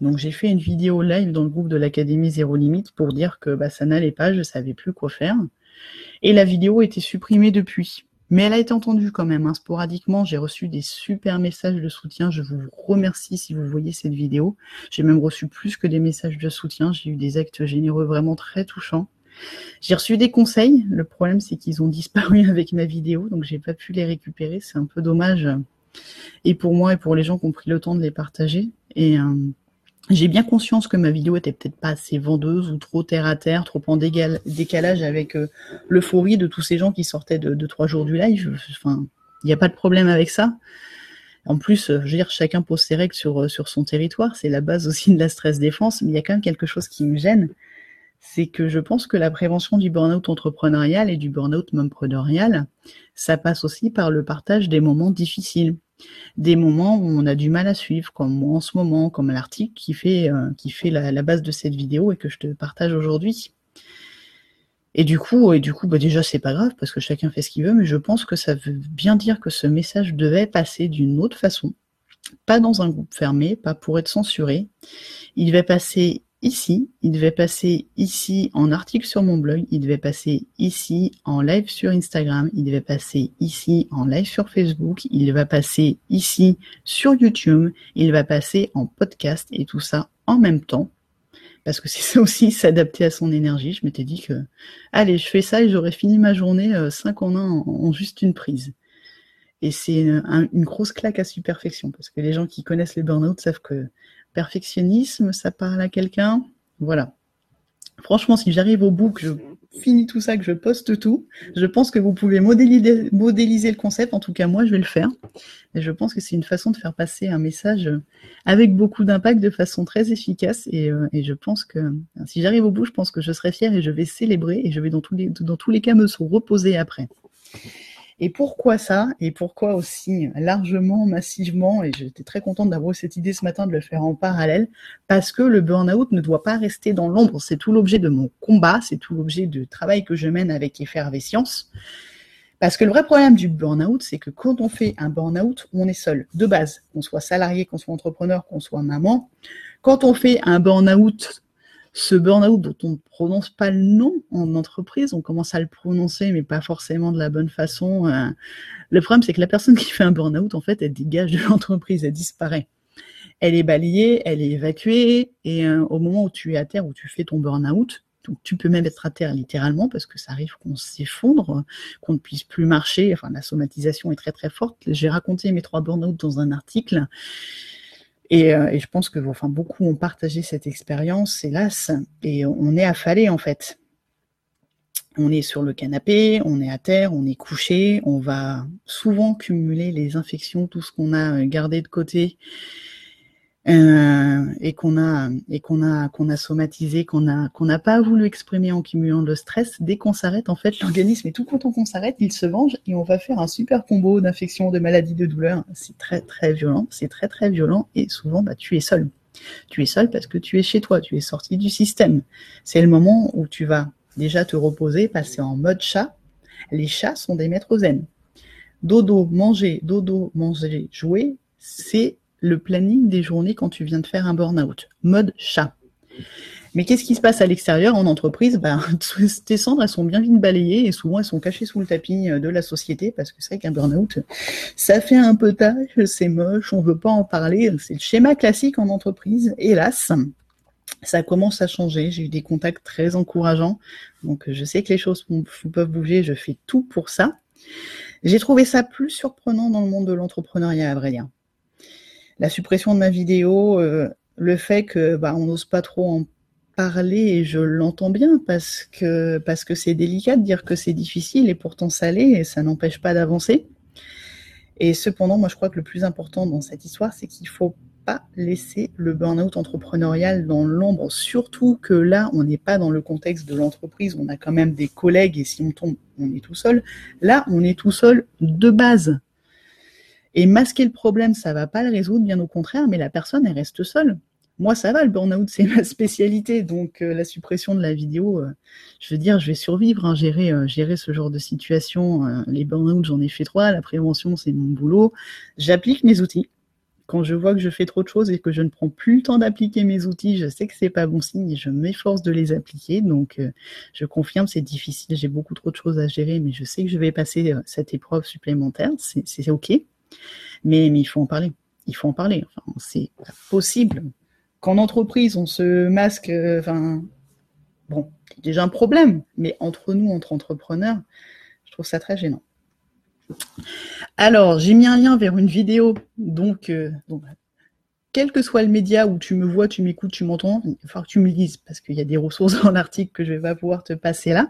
Donc j'ai fait une vidéo live dans le groupe de l'Académie Zéro Limite pour dire que bah, ça n'allait pas, je ne savais plus quoi faire. Et la vidéo a été supprimée depuis. Mais elle a été entendue quand même. Hein. Sporadiquement, j'ai reçu des super messages de soutien. Je vous remercie si vous voyez cette vidéo. J'ai même reçu plus que des messages de soutien. J'ai eu des actes généreux vraiment très touchants. J'ai reçu des conseils. Le problème, c'est qu'ils ont disparu avec ma vidéo, donc j'ai pas pu les récupérer. C'est un peu dommage et pour moi et pour les gens qui ont pris le temps de les partager. Et euh, j'ai bien conscience que ma vidéo était peut-être pas assez vendeuse ou trop terre à terre, trop en décalage avec euh, l'euphorie de tous ces gens qui sortaient de, trois jours du live. Enfin, il n'y a pas de problème avec ça. En plus, je veux dire, chacun pose ses règles sur, sur son territoire. C'est la base aussi de la stress défense. Mais il y a quand même quelque chose qui me gêne. C'est que je pense que la prévention du burn-out entrepreneurial et du burn-out momprenarial, ça passe aussi par le partage des moments difficiles, des moments où on a du mal à suivre, comme en ce moment, comme l'article qui fait, euh, qui fait la, base de cette vidéo et que je te partage aujourd'hui. Et du coup, et du coup, bah déjà c'est pas grave parce que chacun fait ce qu'il veut, mais je pense que ça veut bien dire que ce message devait passer d'une autre façon, pas dans un groupe fermé, pas pour être censuré. Il devait passer ici, il devait passer ici en article sur mon blog, il devait passer ici en live sur Instagram, il devait passer ici en live sur Facebook, il va passer ici sur YouTube, il va passer en podcast et tout ça en même temps. Parce que c'est ça aussi, s'adapter à son énergie. Je m'étais dit que, allez, je fais ça et j'aurais fini ma journée 5 euh, en 1 en, juste une prise. Et c'est une, une, grosse claque à superfection, parce que les gens qui connaissent les burn-out savent que Perfectionnisme, ça parle à quelqu'un Voilà. Franchement, si j'arrive au bout, que je finis tout ça, que je poste tout, je pense que vous pouvez modéliser, le concept. En tout cas, moi, je vais le faire. Et je pense que c'est une façon de faire passer un message avec beaucoup d'impact de façon très efficace. Et, euh, je pense que si j'arrive au bout, je pense que je serai fière et je vais célébrer et je vais dans tous les, dans tous les cas me reposer après. Et pourquoi ça? Et pourquoi aussi largement, massivement? Et j'étais très contente d'avoir cette idée ce matin de le faire en parallèle, parce que le burn-out ne doit pas rester dans l'ombre. C'est tout l'objet de mon combat, c'est tout l'objet du travail que je mène avec Effervescience. Parce que le vrai problème du burn-out, c'est que quand on fait un burn-out, on est seul. De base, qu'on soit salarié, qu'on soit entrepreneur, qu'on soit maman. Quand on fait un burn-out, ce burn-out dont on ne prononce pas le nom en entreprise, on commence à le prononcer, mais pas forcément de la bonne façon. Euh. Le problème, c'est que la personne qui fait un burn-out, en fait, elle dégage de l'entreprise, elle disparaît. Elle est balayée, elle est évacuée, et euh, au moment où tu es à terre, où tu fais ton burn-out, donc tu peux même être à terre littéralement parce que ça arrive qu'on s'effondre, qu'on ne puisse plus marcher. Enfin, la somatisation est très très forte. J'ai raconté mes trois burn-out dans un article. Et, euh, et, je pense que enfin, beaucoup ont partagé cette expérience, hélas, et on est affalé en fait. On est sur le canapé, on est à terre, on est couché, on va souvent cumuler les infections, tout ce qu'on a gardé de côté euh, et qu'on a et qu'on a qu'on a somatisé, qu'on a qu'on n'a pas voulu exprimer en cumulant le stress. Dès qu'on s'arrête, en fait, l'organisme est tout content qu'on s'arrête, il se venge et on va faire un super combo d'infections, de maladies, de douleurs. C'est très très violent, c'est très très violent et souvent bah tu es seul. Tu es seul parce que tu es chez toi, tu es sorti du système. C'est le moment où tu vas déjà te reposer, passer en mode chat. Les chats sont des maîtres zen. Dodo, manger, dodo, manger, jouer, c'est le planning des journées quand tu viens de faire un burn-out. Mode chat. Mais qu'est-ce qui se passe à l'extérieur en entreprise? Ben, Tes cendres, elles sont bien vite balayées et souvent elles sont cachées sous le tapis euh, de la société parce que c'est vrai qu'un burn-out, ça fait un peu tâche, c'est moche, on veut pas en parler. C'est le schéma classique en entreprise. Hélas, ça commence à changer. J'ai eu des contacts très encourageants. Donc je sais que les choses peuvent bouger, je fais tout pour ça. J'ai trouvé ça plus surprenant dans le monde de l'entrepreneuriat, à la suppression de ma vidéo, euh, le fait que bah, on n'ose pas trop en parler et je l'entends bien parce que parce que c'est délicat de dire que c'est difficile et pourtant ça l'est et ça n'empêche pas d'avancer. Et cependant, moi je crois que le plus important dans cette histoire, c'est qu'il faut pas laisser le burn-out entrepreneurial dans l'ombre, surtout que là, on n'est pas dans le contexte de l'entreprise, on a quand même des collègues et si on tombe, on est tout seul. Là, on est tout seul de base. Et masquer le problème, ça va pas le résoudre, bien au contraire, mais la personne, elle reste seule. Moi, ça va, le burn-out, c'est ma spécialité. Donc, euh, la suppression de la vidéo, euh, je veux dire, je vais survivre, hein, gérer, euh, gérer ce genre de situation. les burn-out, j'en ai fait trois. La prévention, c'est mon boulot. J'applique mes outils. Quand je vois que je fais trop de choses et que je ne prends plus le temps d'appliquer mes outils, je sais que c'est pas bon signe et je m'efforce de les appliquer. Donc, je confirme, c'est difficile. J'ai beaucoup trop de choses à gérer, mais je sais que je vais passer cette épreuve supplémentaire. C'est OK. Mais, il faut en parler. Il faut en parler. Enfin, c'est possible qu'en entreprise, on se masque. Euh, enfin, bon, c'est déjà un problème. Mais entre nous, entre entrepreneurs, je trouve ça très gênant. Alors, j'ai mis un lien vers une vidéo. Donc, euh, donc, quel que soit le média où tu me vois, tu m'écoutes, tu m'entends, il va falloir que tu me lises parce qu'il y a des ressources dans l'article que je vais pas pouvoir te passer là.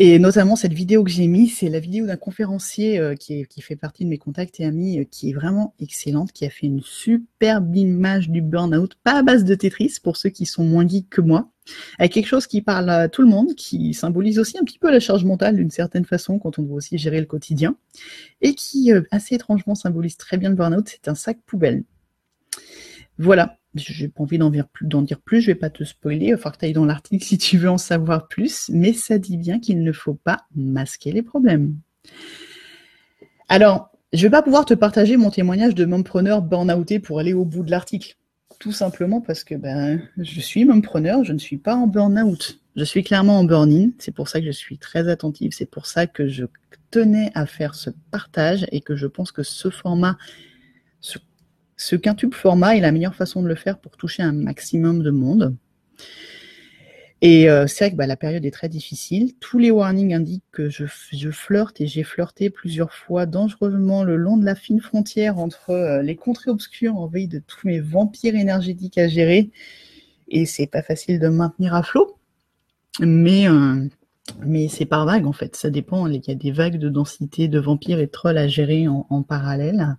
Et notamment, cette vidéo que j'ai mise, c'est la vidéo d'un conférencier euh, qui, qui, fait partie de mes contacts et amis, euh, qui est vraiment excellente, qui a fait une superbe image du burn-out, pas à base de Tetris, pour ceux qui sont moins geeks que moi, avec quelque chose qui parle à tout le monde, qui symbolise aussi un petit peu la charge mentale d'une certaine façon quand on doit aussi gérer le quotidien, et qui, euh, assez étrangement, symbolise très bien le burn-out, c'est un sac poubelle. Voilà, j'ai pas envie d'en dire, plus, je vais pas te spoiler, il va falloir que tu ailles dans l'article si tu veux en savoir plus, mais ça dit bien qu'il ne faut pas masquer les problèmes. Alors, je vais pas pouvoir te partager mon témoignage de mompreneur burn-outé pour aller au bout de l'article. Tout simplement parce que ben, je suis mompreneur, je ne suis pas en burn-out. Je suis clairement en burn-in, c'est pour ça que je suis très attentive, c'est pour ça que je tenais à faire ce partage et que je pense que ce format, ce quintuple format est la meilleure façon de le faire pour toucher un maximum de monde. Et euh, c'est vrai que bah, la période est très difficile. Tous les warnings indiquent que je, flirte et j'ai flirté plusieurs fois dangereusement le long de la fine frontière entre euh, les contrées obscures en veille de tous mes vampires énergétiques à gérer. Et c'est pas facile de maintenir à flot. Mais, euh, mais c'est par vague en fait. Ça dépend. Il y a des vagues de densité de vampires et trolls à gérer en parallèle.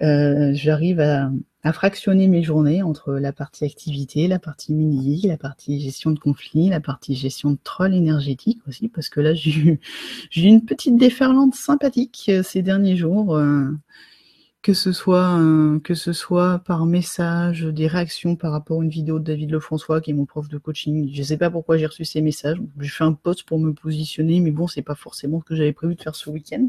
Euh, j'arrive à, fractionner mes journées entre la partie activité, la partie mini, la partie gestion de conflits, la partie gestion de troll énergétique aussi, parce que là, j'ai eu une petite déferlante sympathique euh, ces derniers jours. Euh, que ce soit que ce soit par message, des réactions par rapport à une vidéo de David Lefrançois, qui est mon prof de coaching. Je sais pas pourquoi j'ai reçu ces messages. J'ai fait un post pour me positionner, mais bon, c'est pas forcément ce que j'avais prévu de faire ce week-end.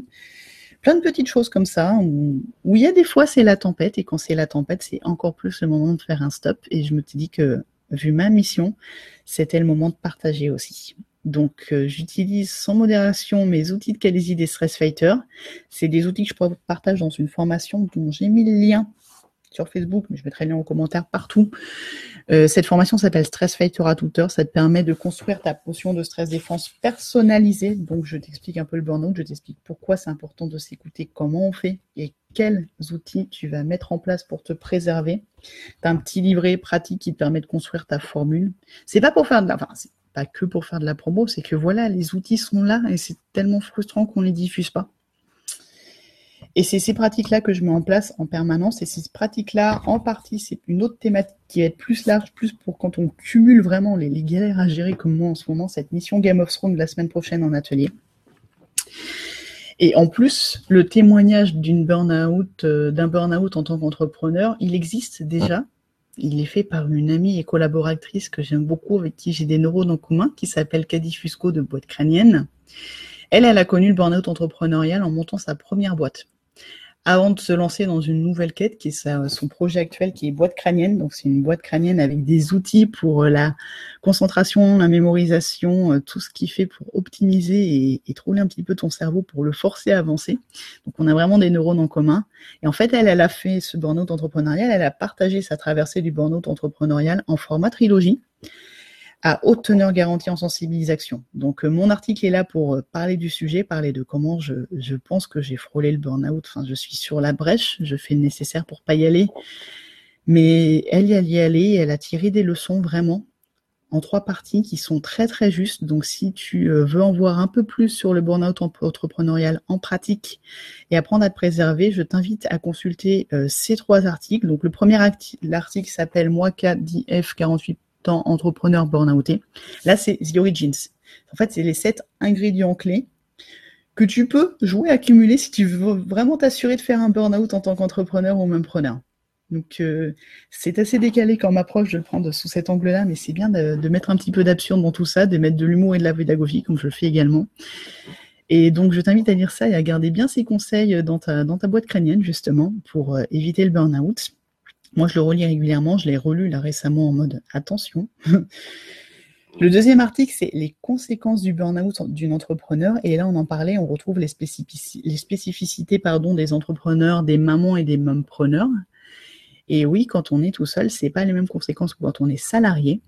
Plein de petites choses comme ça, où, il y a des fois c'est la tempête, et quand c'est la tempête, c'est encore plus le moment de faire un stop. Et je me suis dit que, vu ma mission, c'était le moment de partager aussi. Donc, euh, j'utilise sans modération mes outils de Calaisie des Stress Fighters. C'est des outils que je partage dans une formation dont j'ai mis le lien sur Facebook, mais je mettrai le lien en commentaire partout. Euh, cette formation s'appelle Stress Fighter à toute heure. Ça te permet de construire ta potion de stress défense personnalisée. Donc, je t'explique un peu le burn-out, je t'explique pourquoi c'est important de s'écouter, comment on fait et quels outils tu vas mettre en place pour te préserver. Tu as un petit livret pratique qui te permet de construire ta formule. C'est pas pour faire de la, enfin, pas que pour faire de la promo, c'est que voilà, les outils sont là et c'est tellement frustrant qu'on ne les diffuse pas. Et c'est ces pratiques-là que je mets en place en permanence. Et ces pratiques-là, en partie, c'est une autre thématique qui va être plus large, plus pour quand on cumule vraiment les, galères à gérer comme moi en ce moment, cette mission Game of Thrones de la semaine prochaine en atelier. Et en plus, le témoignage d'une burn-out, euh, d'un burn-out en tant qu'entrepreneur, il existe déjà. Il est fait par une amie et collaboratrice que j'aime beaucoup, avec qui j'ai des neurones en commun, qui s'appelle Caddy Fusco de Boîte Crânienne. Elle, elle a connu le burn-out entrepreneurial en montant sa première boîte avant de se lancer dans une nouvelle quête qui est son projet actuel qui est boîte crânienne. Donc c'est une boîte crânienne avec des outils pour euh, la concentration, la mémorisation, euh, tout ce qui fait pour optimiser et, et trouver un petit peu ton cerveau pour le forcer à avancer. Donc on a vraiment des neurones en commun. Et en fait, elle, elle a fait ce burn-out entrepreneurial, elle a partagé sa traversée du burn-out entrepreneurial en format trilogie à haute teneur garantie en sensibilisation. Donc euh, mon article est là pour euh, parler du sujet, parler de comment je, pense que j'ai frôlé le burn-out. Enfin, je suis sur la brèche, je fais le nécessaire pour pas y aller. Mais elle, y est elle a tiré des leçons vraiment en trois parties qui sont très très justes. Donc si tu euh, veux en voir un peu plus sur le burn-out entrepreneurial en pratique et apprendre à te préserver, je t'invite à consulter ces trois articles. Donc le premier article s'appelle Moi KDF 48 entrepreneur burnouté. Là, c'est The Origins. En fait, c'est les sept ingrédients clés que tu peux jouer à cumuler si tu veux vraiment t'assurer de faire un burn-out en tant qu'entrepreneur ou même preneur. Donc, euh, c'est assez décalé comme approche de le prendre sous cet angle-là, mais c'est bien de, mettre un petit peu d'absurde dans tout ça, de mettre de l'humour et de la pédagogie, comme je le fais également. Et donc, je t'invite à lire ça et à garder bien ces conseils dans ta, dans ta boîte crânienne, justement, pour euh, éviter le burn-out. Moi, je le relis régulièrement. Je l'ai relu là récemment en mode attention. Le deuxième article, c'est les conséquences du burn-out d'une entrepreneur. Et là, on en parlait, on retrouve les, spécificités pardon, des entrepreneurs, des mamans et des mompreneurs. Et oui, quand on est tout seul, c'est pas les mêmes conséquences que quand on est salarié.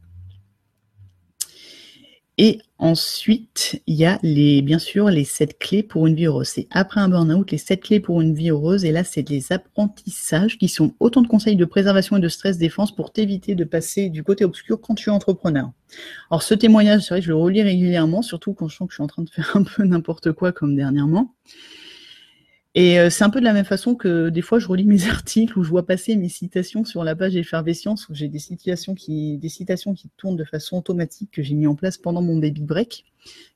Et ensuite, il y a les, bien sûr les sept clés pour une vie heureuse. C'est après un burn-out, les sept clés pour une vie heureuse. Et là, c'est des apprentissages qui sont autant de conseils de préservation et de stress défense pour t'éviter de passer du côté obscur quand tu es entrepreneur. Alors, ce témoignage, c'est vrai que je le relis régulièrement, surtout quand je sens que je suis en train de faire un peu n'importe quoi comme dernièrement. Et euh, c'est un peu de la même façon que des fois je relis mes articles où je vois passer mes citations sur la page effervescence où j'ai des citations qui des citations qui tournent de façon automatique que j'ai mis en place pendant mon baby break.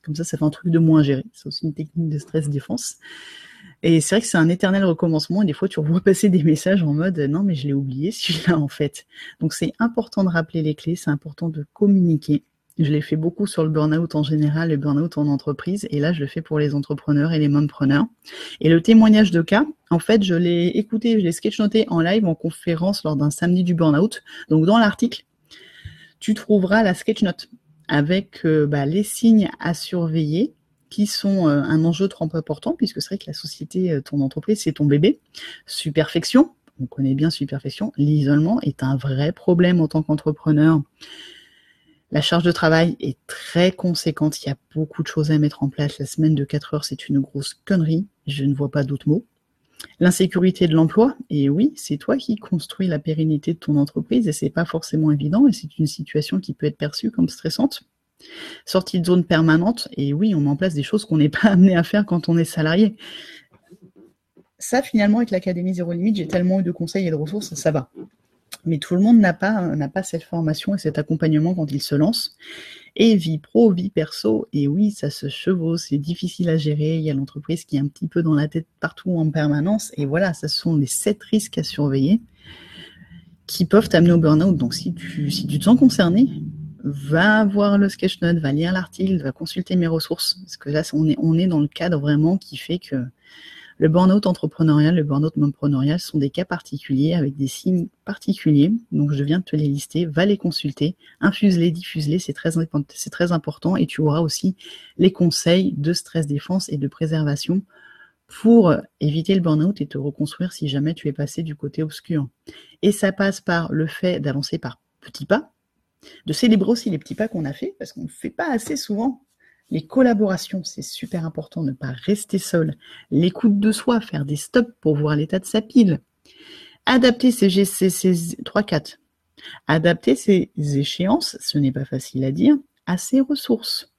Comme ça, ça fait un truc de moins géré. C'est aussi une technique de stress défense. Et c'est vrai que c'est un éternel recommencement. Et des fois, tu vois passer des messages en mode non, mais je l'ai oublié celui-là en fait. Donc c'est important de rappeler les clés, c'est important de communiquer. Je l'ai fait beaucoup sur le burn-out en général, le burn-out en entreprise, et là je le fais pour les entrepreneurs et les mompreneurs. Et le témoignage de cas, en fait, je l'ai écouté, je l'ai sketch-noté en live, en conférence lors d'un samedi du burn-out. Donc dans l'article, tu trouveras la sketch-note avec euh, bah, les signes à surveiller qui sont euh, un enjeu trop important, puisque c'est vrai que la société, euh, ton entreprise, c'est ton bébé. Superfection, on connaît bien superfection. L'isolement est un vrai problème en tant qu'entrepreneur. La charge de travail est très conséquente. Il y a beaucoup de choses à mettre en place. La semaine de 4 heures, c'est une grosse connerie. Je ne vois pas d'autres mots. L'insécurité de l'emploi, et oui, c'est toi qui construis la pérennité de ton entreprise et c'est pas forcément évident et c'est une situation qui peut être perçue comme stressante. Sortie de zone permanente, et oui, on met en place des choses qu'on n'est pas amené à faire quand on est salarié. Ça, finalement, avec l'Académie Zéro Limite, j'ai tellement eu de conseils et de ressources, ça va. Mais tout le monde n'a pas, n'a pas cette formation et cet accompagnement quand il se lance. Et vie pro, vie perso, et oui, ça se chevauche, c'est difficile à gérer. Il y a l'entreprise qui est un petit peu dans la tête partout en permanence. Et voilà, ce sont les sept risques à surveiller qui peuvent t'amener au burn-out. Donc si tu, si tu te sens concerné, va voir le sketch-note, va lire l'article, va consulter mes ressources. Parce que là, on est, on est dans le cadre vraiment qui fait que le burn-out entrepreneurial, le burn-out momprenorial sont des cas particuliers avec des signes particuliers. Donc, je viens de te les lister. Va les consulter, infuse-les, diffuse-les. C'est très, c'est très important. Et tu auras aussi les conseils de stress défense et de préservation pour éviter le burn-out et te reconstruire si jamais tu es passé du côté obscur. Et ça passe par le fait d'avancer par petits pas, de célébrer aussi les petits pas qu'on a fait, parce qu'on ne fait pas assez souvent. Les collaborations, c'est super important, ne pas rester seul. L'écoute de soi, faire des stops pour voir l'état de sa pile. Adapter ses, GCC 3-4. Adapter ses échéances, ce n'est pas facile à dire, à ses ressources.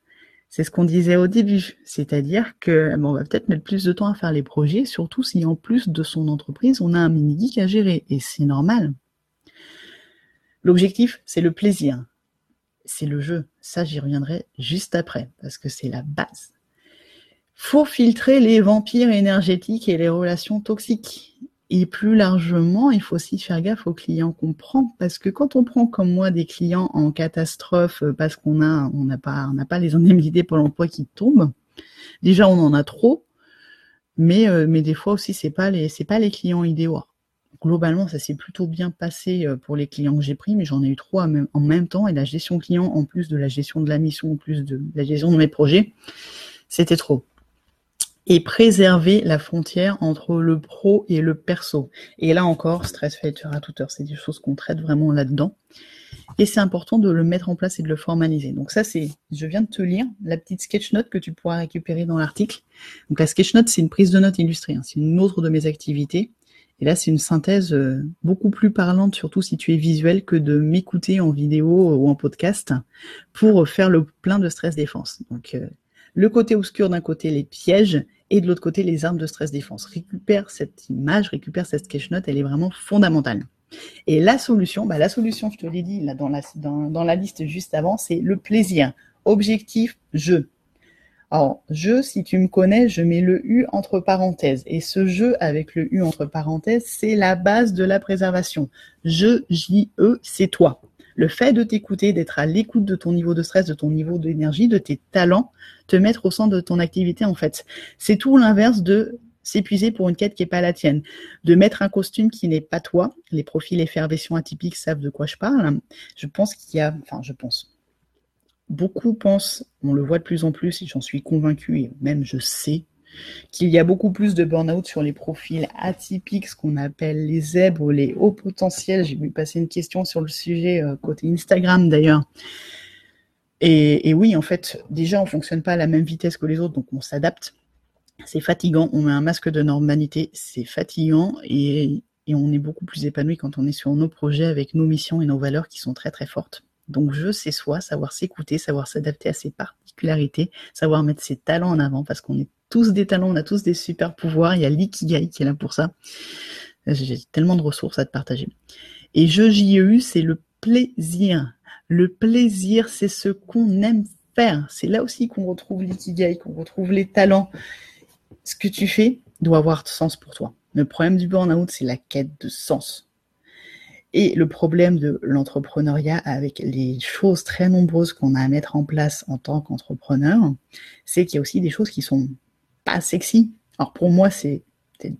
C'est ce qu'on disait au début, c'est-à-dire que on va peut-être mettre plus de temps à faire les projets, surtout si en plus de son entreprise, on a un mini-geek à gérer, et c'est normal. L'objectif, c'est le plaisir c'est le jeu. Ça, j'y reviendrai juste après, parce que c'est la base. Faut filtrer les vampires énergétiques et les relations toxiques. Et plus largement, il faut aussi faire gaffe aux clients qu'on prend, parce que quand on prend comme moi des clients en catastrophe parce qu'on a, on n'a pas, on n'a pas les indemnités pour l'emploi qui tombent. Déjà, on en a trop, mais, euh, mais des fois aussi, c'est pas les, c'est pas les clients idéaux globalement, ça s'est plutôt bien passé euh, pour les clients que j'ai pris, mais j'en ai eu trois en même temps. Et la gestion client, en plus de la gestion de la mission, en plus de la gestion de mes projets, c'était trop. Et préserver la frontière entre le pro et le perso. Et là encore, stress factor à toute heure, c'est des choses qu'on traite vraiment là-dedans. Et c'est important de le mettre en place et de le formaliser. Donc ça, c'est, je viens de te lire la petite sketch note que tu pourras récupérer dans l'article. Donc la sketch note, c'est une prise de notes illustrée. Hein. C'est une autre de mes activités. Et là, c'est une synthèse euh, beaucoup plus parlante, surtout si tu es visuel, que de m'écouter en vidéo ou en podcast pour faire le plein de stress défense. Donc, euh, le côté obscur d'un côté, les pièges, et de l'autre côté, les armes de stress défense. Récupère cette image, récupère cette sketch note, elle est vraiment fondamentale. Et la solution, bah la solution, je te l'ai dit dans la, dans la liste juste avant, c'est le plaisir. Objectif, jeu. Alors, je, si tu me connais, je mets le U entre parenthèses. Et ce jeu avec le U entre parenthèses, c'est la base de la préservation. Je, J-E, c'est toi. Le fait de t'écouter, d'être à l'écoute de ton niveau de stress, de ton niveau d'énergie, de tes talents, te mettre au centre de ton activité, en fait. C'est tout l'inverse de s'épuiser pour une quête qui n'est pas la tienne, de mettre un costume qui n'est pas toi. Les profils effervescents atypiques savent de quoi je parle. Je pense qu'il y a, enfin, je pense, beaucoup pensent, on le voit de plus en plus, et j'en suis convaincu, et même je sais, qu'il y a beaucoup plus de burn-out sur les profils atypiques, ce qu'on appelle les zèbres, les hauts potentiels. J'ai vu passer une question sur le sujet euh, côté Instagram d'ailleurs. Et, oui, en fait, déjà, on fonctionne pas à la même vitesse que les autres, donc on s'adapte. C'est fatigant, on met un masque de normalité, c'est fatigant et on est beaucoup plus épanoui quand on est sur nos projets avec nos missions et nos valeurs qui sont très très fortes. Donc je sais soi, savoir s'écouter, savoir s'adapter à ses particularités, savoir mettre ses talents en avant, parce qu'on est tous des talents, on a tous des super pouvoirs, il y a l'ikigai qui est là pour ça. J'ai tellement de ressources à te partager. Et je JEU, c'est le plaisir. Le plaisir, c'est ce qu'on aime faire. C'est là aussi qu'on retrouve l'ikigai, qu'on retrouve les talents. Ce que tu fais doit avoir sens pour toi. Le problème du burn-out, c'est la quête de sens. Et le problème de l'entrepreneuriat avec les choses très nombreuses qu'on a à mettre en place en tant qu'entrepreneur, c'est qu'il y a aussi des choses qui sont pas sexy. Alors pour moi, c'est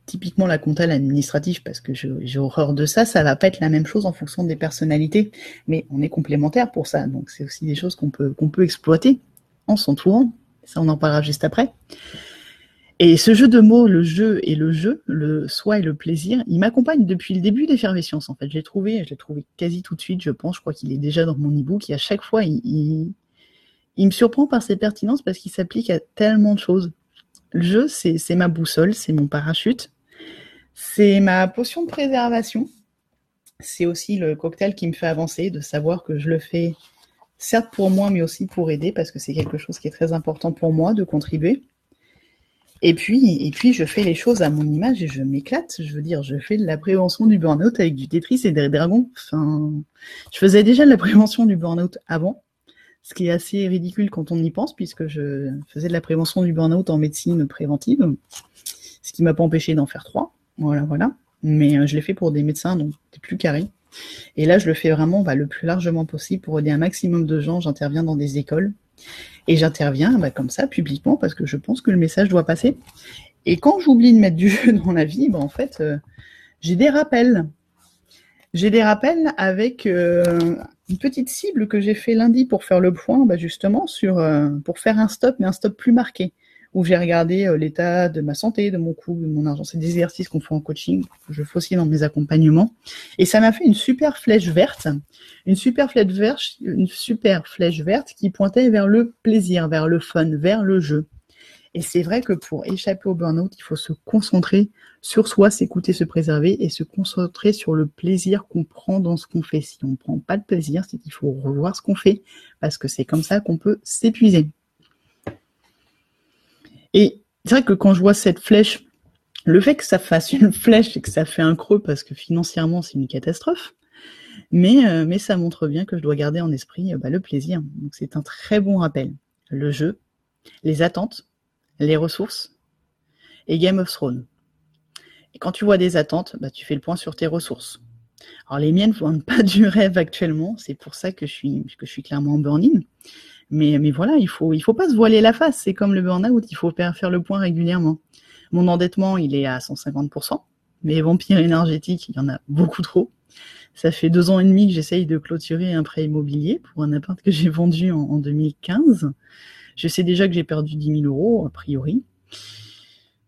typiquement la comptable administrative parce que j'ai horreur de ça. Ça va pas être la même chose en fonction des personnalités, mais on est complémentaires pour ça. Donc c'est aussi des choses qu'on peut qu'on peut exploiter en s'entourant. Ça, on en parlera juste après. Et ce jeu de mots, le jeu et le jeu, le soi et le plaisir, il m'accompagne depuis le début d'effervescence. En fait, j'ai trouvé, je l'ai trouvé quasi tout de suite, je pense. Je crois qu'il est déjà dans mon e-book. Et à chaque fois, il, me surprend par ses pertinences parce qu'il s'applique à tellement de choses. Le jeu, c'est ma boussole, c'est mon parachute, c'est ma potion de préservation. C'est aussi le cocktail qui me fait avancer, de savoir que je le fais certes pour moi, mais aussi pour aider, parce que c'est quelque chose qui est très important pour moi de contribuer. Et puis, et puis, je fais les choses à mon image et je m'éclate. Je veux dire, je fais de la prévention du burn-out avec du Tetris et des dragons. Enfin, je faisais déjà de la prévention du burn-out avant, ce qui est assez ridicule quand on y pense, puisque je faisais de la prévention du burn-out en médecine préventive, ce qui m'a pas empêché d'en faire trois. Voilà, voilà. Mais euh, je l'ai fait pour des médecins, donc c'est plus carré. Et là, je le fais vraiment bah, le plus largement possible pour aider un maximum de gens. J'interviens dans des écoles et j'interviens bah, comme ça, publiquement, parce que je pense que le message doit passer. Et quand j'oublie de mettre du jeu dans la vie, en fait, euh, j'ai des rappels. J'ai des rappels avec euh, une petite cible que j'ai fait lundi pour faire le point, bah, justement, sur euh, pour faire un stop, mais un stop plus marqué où j'ai regardé euh, l'état de ma santé, de mon cou, de mon argent. C'est des exercices qu'on fait en coaching, que je fais aussi dans mes accompagnements. Et ça m'a fait une super flèche verte, une super flèche verte, une super flèche verte qui pointait vers le plaisir, vers le fun, vers le jeu. Et c'est vrai que pour échapper au burn-out, il faut se concentrer sur soi, s'écouter, se préserver et se concentrer sur le plaisir qu'on prend dans ce qu'on fait. Si on ne prend pas de plaisir, c'est qu'il faut revoir ce qu'on fait parce que c'est comme ça qu'on peut s'épuiser. Et c'est vrai que quand je vois cette flèche, le fait que ça fasse une flèche et que ça fait un creux parce que financièrement c'est une catastrophe, mais, euh, ça montre bien que je dois garder en esprit euh, bah, le plaisir. Donc c'est un très bon rappel. Le jeu, les attentes, les ressources et Game of Thrones. Et quand tu vois des attentes, bah, tu fais le point sur tes ressources. Alors les miennes ne pas du rêve actuellement, c'est pour ça que je suis, clairement en burn-in. Mais, mais voilà, il faut, il faut pas se voiler la face. C'est comme le burn-out, il faut faire le point régulièrement. Mon endettement, il est à 150%. Mais vampires énergétiques, il y en a beaucoup trop. Ça fait deux ans et demi que j'essaye de clôturer un prêt immobilier pour un appart que j'ai vendu en, 2015. Je sais déjà que j'ai perdu 10 000 euros, a priori.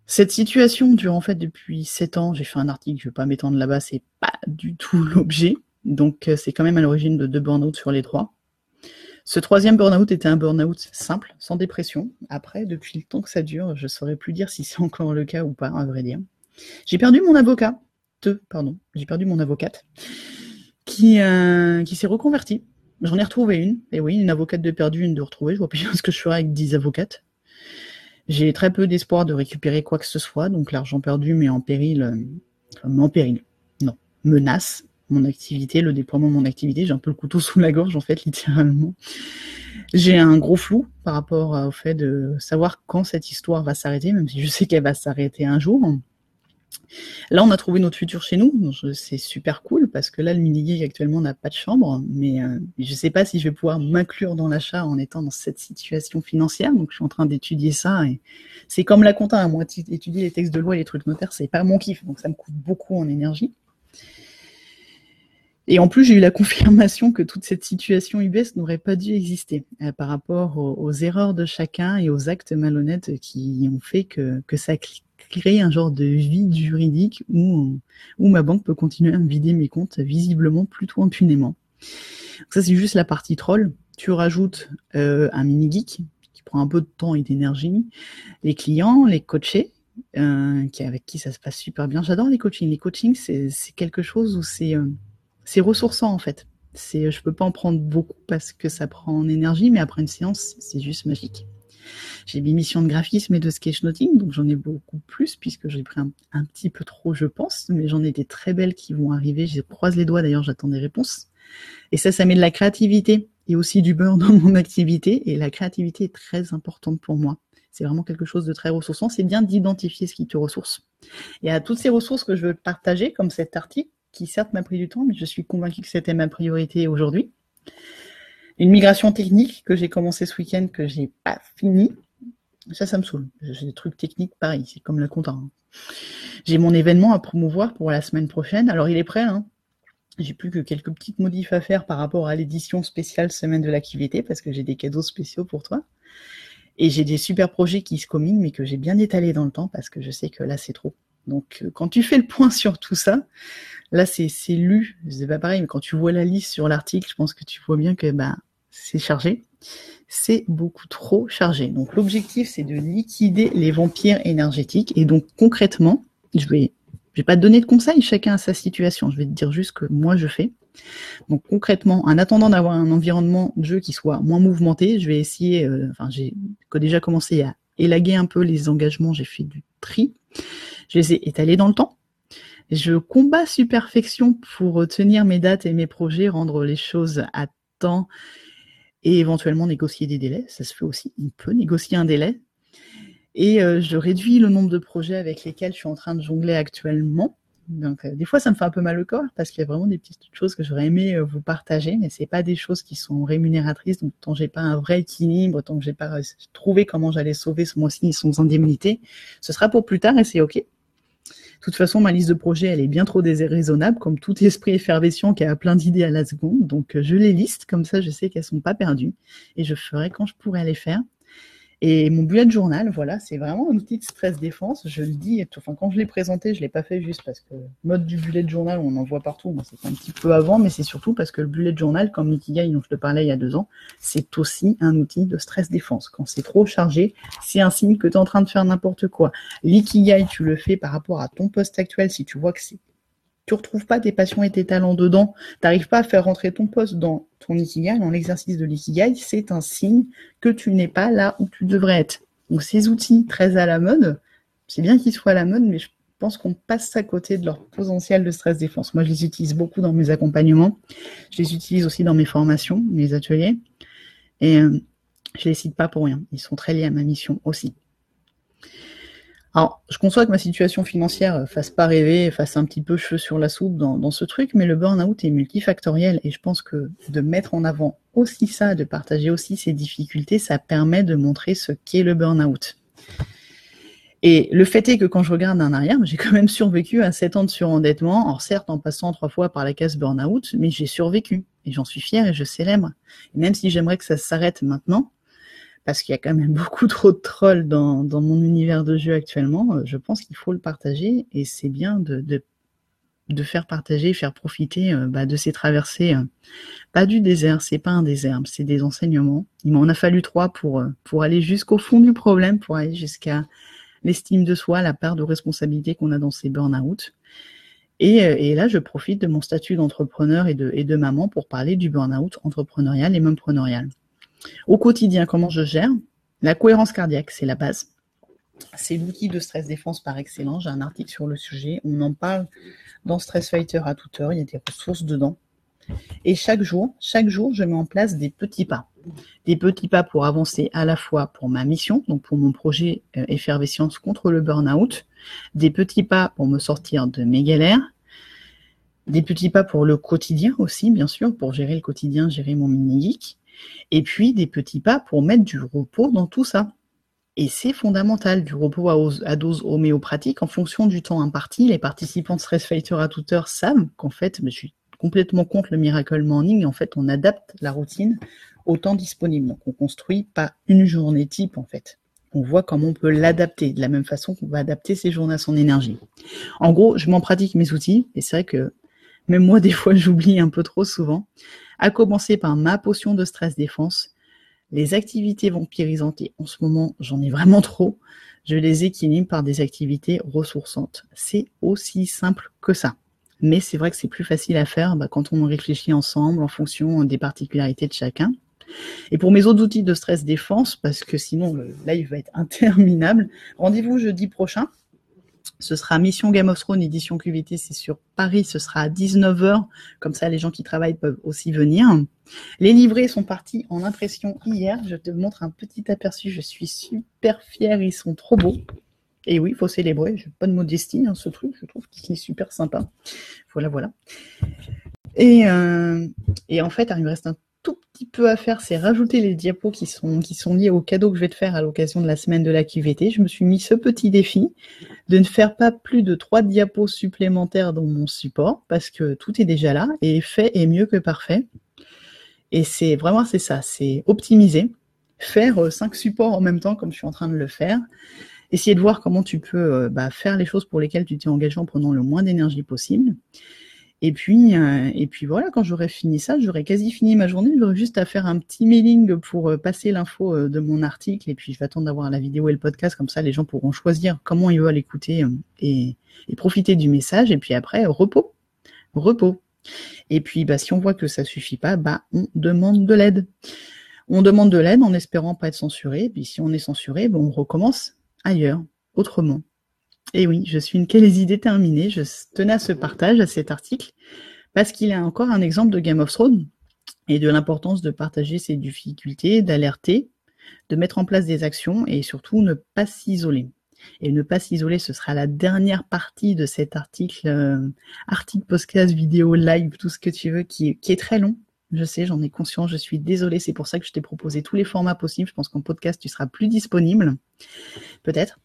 Cette situation dure en fait depuis sept ans. J'ai fait un article, je ne vais pas m'étendre là-bas, c'est pas du tout l'objet. Donc euh, c'est quand même à l'origine de deux burn-out sur les trois. Ce troisième burn-out était un burn-out simple, sans dépression. Après, depuis le temps que ça dure, je ne saurais plus dire si c'est encore le cas ou pas, à vrai dire. J'ai perdu mon avocat, deux, pardon, j'ai perdu mon avocate, qui, euh, qui s'est reconvertie. J'en ai retrouvé une, et oui, une avocate de perdu, une de retrouvée. Je vois bien ce que je ferai avec dix avocates. J'ai très peu d'espoir de récupérer quoi que ce soit, donc l'argent perdu met en péril, euh, en péril, non, menace mon activité, le déploiement de mon activité. J'ai un peu le couteau sous la gorge, en fait, littéralement. J'ai un gros flou par rapport au fait de savoir quand cette histoire va s'arrêter, même si je sais qu'elle va s'arrêter un jour. Là, on a trouvé notre futur chez nous. C'est super cool parce que là, le mini actuellement n'a pas de chambre, mais euh, je ne sais pas si je vais pouvoir m'inclure dans l'achat en étant dans cette situation financière. Donc, je suis en train d'étudier ça. Et c'est comme la compta. Hein. Moi, étudier les textes de loi et les trucs notaires, c'est pas mon kiff. Donc, ça me coûte beaucoup en énergie. Et en plus, j'ai eu la confirmation que toute cette situation UBS n'aurait pas dû exister euh, par rapport aux, erreurs de chacun et aux actes malhonnêtes qui ont fait que, que ça crée un genre de vide juridique où, où ma banque peut continuer à me vider mes comptes visiblement plutôt impunément. ça, c'est juste la partie troll. Tu rajoutes euh, un mini-geek qui prend un peu de temps et d'énergie, les clients, les coachés, euh, avec qui ça se passe super bien. J'adore les coachings. Les coachings, c'est quelque chose où c'est... C'est ressourçant en fait. C'est, je peux pas en prendre beaucoup parce que ça prend en énergie, mais après une séance, c'est juste magique. J'ai des missions de graphisme et de sketchnoting, donc j'en ai beaucoup plus puisque j'ai pris un, petit peu trop, je pense, mais j'en ai des très belles qui vont arriver. Je croise les doigts d'ailleurs, j'attends des réponses. Et ça, ça met de la créativité et aussi du beurre dans mon activité. Et la créativité est très importante pour moi. C'est vraiment quelque chose de très ressourçant. C'est bien d'identifier ce qui te ressource. Et à toutes ces ressources que je veux partager, comme cet article, qui certes m'a pris du temps, mais je suis convaincue que c'était ma priorité aujourd'hui. Une migration technique que j'ai commencé ce week-end, que j'ai pas fini. Ça, ça me saoule. J'ai des trucs techniques pareil, c'est comme le compte. Hein. J'ai mon événement à promouvoir pour la semaine prochaine. Alors, il est prêt. Hein. J'ai plus que quelques petites modifs à faire par rapport à l'édition spéciale Semaine de l'activité, parce que j'ai des cadeaux spéciaux pour toi. Et j'ai des super projets qui se combinent, mais que j'ai bien étalé dans le temps, parce que je sais que là, c'est trop. Donc, euh, quand tu fais le point sur tout ça, là, c'est lu. C'est pas pareil, mais quand tu vois la liste sur l'article, je pense que tu vois bien que bah, c'est chargé. C'est beaucoup trop chargé. Donc, l'objectif, c'est de liquider les vampires énergétiques. Et donc, concrètement, je vais, je vais pas te donner de conseils, chacun a sa situation. Je vais te dire juste que moi, je fais. Donc concrètement, en attendant d'avoir un environnement de jeu qui soit moins mouvementé, je vais essayer, euh, enfin j'ai déjà commencé a élagué un peu les engagements, j'ai fait du tri. Je les ai étalés dans le temps. Je combats perfection pour tenir mes dates et mes projets, rendre les choses à temps et éventuellement négocier des délais. Ça se fait aussi. On peut négocier un délai. Et euh, je réduis le nombre de projets avec lesquels je suis en train de jongler actuellement. Donc, euh, des fois, ça me fait un peu mal au corps parce qu'il y a vraiment des petites choses que j'aurais aimé euh, vous partager, mais c'est pas des choses qui sont rémunératrices. Donc, tant que j'ai pas un vrai équilibre, tant que j'ai pas trouvé comment j'allais sauver ce mois-ci sans indemnité, ce sera pour plus tard et c'est ok. Toute façon, ma liste de projets, elle est bien trop déraisonnable, comme tout esprit effervescent qui a plein d'idées à la seconde. Donc, euh, je les liste, comme ça, je sais qu'elles sont pas perdues et je ferai quand je pourrai les faire. Et mon bullet journal, voilà, c'est vraiment un outil de stress défense. Je le dis, enfin, quand je l'ai présenté, je l'ai pas fait juste parce que mode du bullet journal, on en voit partout. Moi, c'est un petit peu avant, mais c'est surtout parce que le bullet journal, comme Ikigai dont je te parlais il y a deux ans, c'est aussi un outil de stress défense. Quand c'est trop chargé, c'est un signe que tu es en train de faire n'importe quoi. L'ikigai, tu le fais par rapport à ton poste actuel si tu vois que c'est tu retrouves pas tes passions et tes talents dedans, tu n'arrives pas à faire rentrer ton poste dans ton ikigai, dans l'exercice de l'ikigai, c'est un signe que tu n'es pas là où tu devrais être. Donc ces outils très à la mode, c'est bien qu'ils soient à la mode, mais je pense qu'on passe à côté de leur potentiel de stress défense. Moi, je les utilise beaucoup dans mes accompagnements. Je les utilise aussi dans mes formations, mes ateliers. Et euh, je les cite pas pour rien. Ils sont très liés à ma mission aussi. Alors, je conçois que ma situation financière euh, fasse pas rêver, fasse un petit peu cheveux sur la soupe dans, ce truc, mais le burn-out est multifactoriel et je pense que de mettre en avant aussi ça, de partager aussi ces difficultés, ça permet de montrer ce qu'est le burn-out. Et le fait est que quand je regarde en arrière, j'ai quand même survécu à 7 ans de surendettement, alors certes en passant trois fois par la case burn-out, mais j'ai survécu. Et j'en suis fière et je célèbre. Et même si j'aimerais que ça s'arrête maintenant, parce qu'il y a quand même beaucoup trop de trolls dans, mon univers de jeu actuellement, euh, je pense qu'il faut le partager et c'est bien de, faire partager, faire profiter euh, bah, de ces traversées. Euh, pas du désert, c'est pas un désert, c'est des enseignements. Il m'en a fallu trois pour, pour aller jusqu'au fond du problème, pour aller jusqu'à l'estime de soi, la part de responsabilité qu'on a dans ces burn-out. Et, et, là, je profite de mon statut d'entrepreneur et de, et de maman pour parler du burn-out entrepreneurial et mempreneurial. Au quotidien, comment je gère La cohérence cardiaque, c'est la base. C'est l'outil de stress défense par excellence. J'ai un article sur le sujet. On en parle dans Stress Fighter à toute heure. Il y a des ressources dedans. Et chaque jour, chaque jour, je mets en place des petits pas. Des petits pas pour avancer à la fois pour ma mission, donc pour mon projet euh, effervescence contre le burn-out, des petits pas pour me sortir de mes galères, des petits pas pour le quotidien aussi, bien sûr, pour gérer le quotidien, gérer mon mini-geek, et puis des petits pas pour mettre du repos dans tout ça. Et c'est fondamental, du repos à, dose homéopathique en fonction du temps imparti. Les participants de Stress Fighter à toute heure savent qu'en fait, je suis complètement contre le Miracle Morning. En fait, on adapte la routine au temps disponible. Donc, on construit pas une journée type, en fait. On voit comment on peut l'adapter de la même façon qu'on va adapter ses journées à son énergie. En gros, je m'en pratique mes outils et c'est vrai que même moi, des fois, j'oublie un peu trop souvent. À commencer par ma potion de stress défense. Les activités vampirisantes, et en ce moment, j'en ai vraiment trop. Je les équilibre par des activités ressourçantes. C'est aussi simple que ça. Mais c'est vrai que c'est plus facile à faire bah, quand on réfléchit ensemble en fonction des particularités de chacun. Et pour mes autres outils de stress défense, parce que sinon le live va être interminable, rendez-vous jeudi prochain ce sera Mission Game of Thrones édition QVT, c'est sur Paris, ce sera à 19h, comme ça les gens qui travaillent peuvent aussi venir. Les livrets sont partis en impression hier, je te montre un petit aperçu, je suis super fière, ils sont trop beaux. Et oui, il faut célébrer, j'ai pas de modestie, hein, ce truc, je trouve qu'il est super sympa. Voilà, voilà. Et, euh, et en fait, il me reste un tout petit peu à faire, c'est rajouter les diapos qui sont, qui sont liés au cadeau que je vais te faire à l'occasion de la semaine de la QVT. Je me suis mis ce petit défi de ne faire pas plus de trois diapos supplémentaires dans mon support parce que tout est déjà là et fait est mieux que parfait. Et c'est vraiment, c'est ça, c'est optimiser, faire euh, cinq supports en même temps comme je suis en train de le faire. Essayer de voir comment tu peux euh, bah, faire les choses pour lesquelles tu t'es engagé en prenant le moins d'énergie possible. Et puis, euh, et puis voilà, quand j'aurai fini ça, j'aurai quasi fini ma journée. J'aurai juste à faire un petit mailing pour euh, passer l'info euh, de mon article. Et puis, je vais attendre d'avoir la vidéo et le podcast. Comme ça, les gens pourront choisir comment ils veulent écouter et, et profiter du message. Et puis après, repos. Repos. Et puis, bah, si on voit que ça suffit pas, bah, on demande de l'aide. On demande de l'aide en espérant pas être censuré. Puis si on est censuré, ben, on recommence ailleurs, autrement. Et oui, je suis une Calaisie déterminée. Je tenais à ce partage, à cet article, parce qu'il est encore un exemple de Game of Thrones et de l'importance de partager ses difficultés, d'alerter, de mettre en place des actions et surtout ne pas s'isoler. Et ne pas s'isoler, ce sera la dernière partie de cet article, euh, article, podcast, vidéo, live, tout ce que tu veux, qui est, très long. Je sais, j'en ai conscience, je suis désolée, c'est pour ça que je t'ai proposé tous les formats possibles. Je pense qu'en podcast, tu seras plus disponible, peut-être.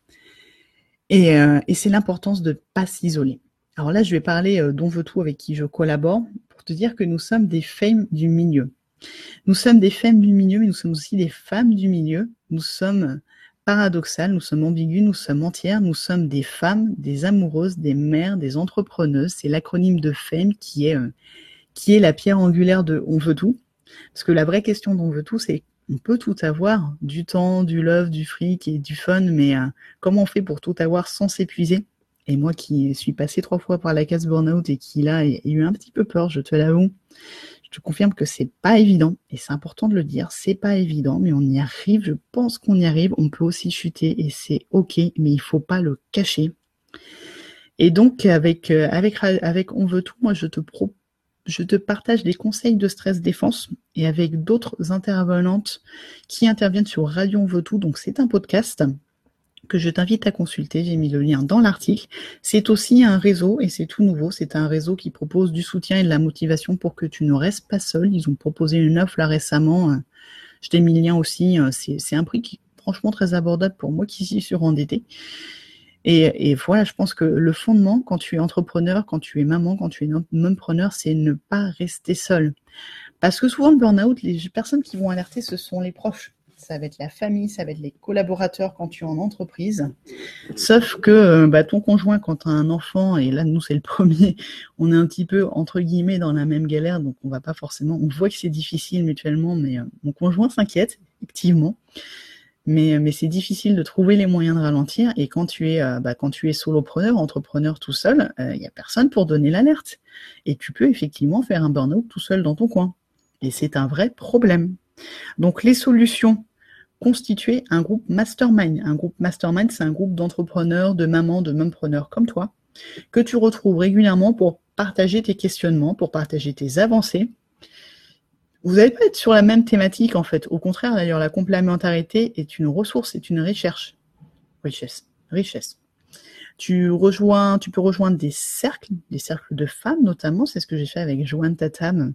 Et, euh, c'est l'importance de ne pas s'isoler. Alors là, je vais parler euh, d'On veut tout avec qui je collabore pour te dire que nous sommes des femmes du milieu. Nous sommes des femmes du milieu, mais nous sommes aussi des femmes du milieu. Nous sommes paradoxales, nous sommes ambiguës, nous sommes entières, nous sommes des femmes, des amoureuses, des mères, des entrepreneuses. C'est l'acronyme de FEM qui est, euh, qui est la pierre angulaire de On veut tout. Parce que la vraie question d'On veut tout, c'est on peut tout avoir, du temps, du love, du fric et du fun, mais euh, comment on fait pour tout avoir sans s'épuiser? Et moi qui suis passé trois fois par la case burnout et qui là ai eu un petit peu peur, je te l'avoue, je te confirme que c'est pas évident, et c'est important de le dire, c'est pas évident, mais on y arrive, je pense qu'on y arrive, on peut aussi chuter, et c'est ok, mais il faut pas le cacher. Et donc, avec, euh, avec, avec On veut tout, moi, je te je te partage des conseils de stress défense et avec d'autres intervenantes qui interviennent sur Radio On veut tout. Donc, c'est un podcast que je t'invite à consulter. J'ai mis le lien dans l'article. C'est aussi un réseau et c'est tout nouveau. C'est un réseau qui propose du soutien et de la motivation pour que tu ne restes pas seul. Ils ont proposé une offre là récemment. Je t'ai mis le lien aussi. C'est un prix qui est franchement très abordable pour moi qui suis surendetté. Et, voilà, je pense que le fondement, quand tu es entrepreneur, quand tu es maman, quand tu es preneur, c'est ne pas rester seul. Parce que souvent, le burn-out, les personnes qui vont alerter, ce sont les proches ça va être la famille, ça va être les collaborateurs quand tu es en entreprise. Sauf que euh, bah, ton conjoint, quand tu as un enfant, et là, nous, c'est le premier, on est un petit peu, entre guillemets, dans la même galère, donc on va pas forcément, on voit que c'est difficile mutuellement, mais euh, mon conjoint s'inquiète, effectivement. Mais, mais c'est difficile de trouver les moyens de ralentir. Et quand tu es, euh, bah, quand tu es solopreneur, entrepreneur tout seul, il n'y a personne pour donner l'alerte. Et tu peux effectivement faire un burn-out tout seul dans ton coin. Et c'est un vrai problème. Donc les solutions constituer un groupe mastermind. Un groupe mastermind, c'est un groupe d'entrepreneurs, de mamans, de mompreneurs comme toi, que tu retrouves régulièrement pour partager tes questionnements, pour partager tes avancées. Vous n'allez pas être sur la même thématique en fait. Au contraire, d'ailleurs, la complémentarité est une ressource, c'est une recherche. Richesse. Richesse. Tu rejoins, tu peux rejoindre des cercles, des cercles de femmes notamment. C'est ce que j'ai fait avec Joanne Tatam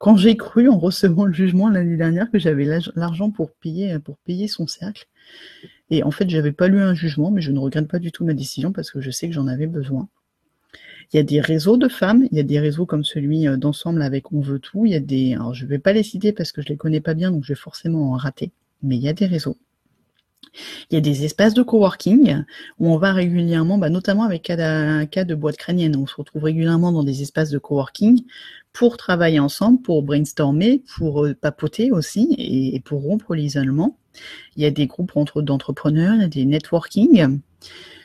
quand j'ai cru en recevant le jugement l'année dernière que j'avais l'argent pour payer, pour payer son cercle. Et en fait, j'avais pas lu un jugement, mais je ne regrette pas du tout ma décision parce que je sais que j'en avais besoin. Il y a des réseaux de femmes, il y a des réseaux comme celui euh, d'ensemble avec On veut tout. Il y a des, alors je vais pas les citer parce que je les connais pas bien, donc je vais forcément en rater. Mais il y a des réseaux. Il y a des espaces de coworking où on va régulièrement, bah, notamment avec un cas de boîte crânienne, on se retrouve régulièrement dans des espaces de coworking pour travailler ensemble, pour brainstormer, pour euh, papoter aussi et, pour rompre l'isolement. Il y a des groupes entre d'entrepreneurs, il y a des networking.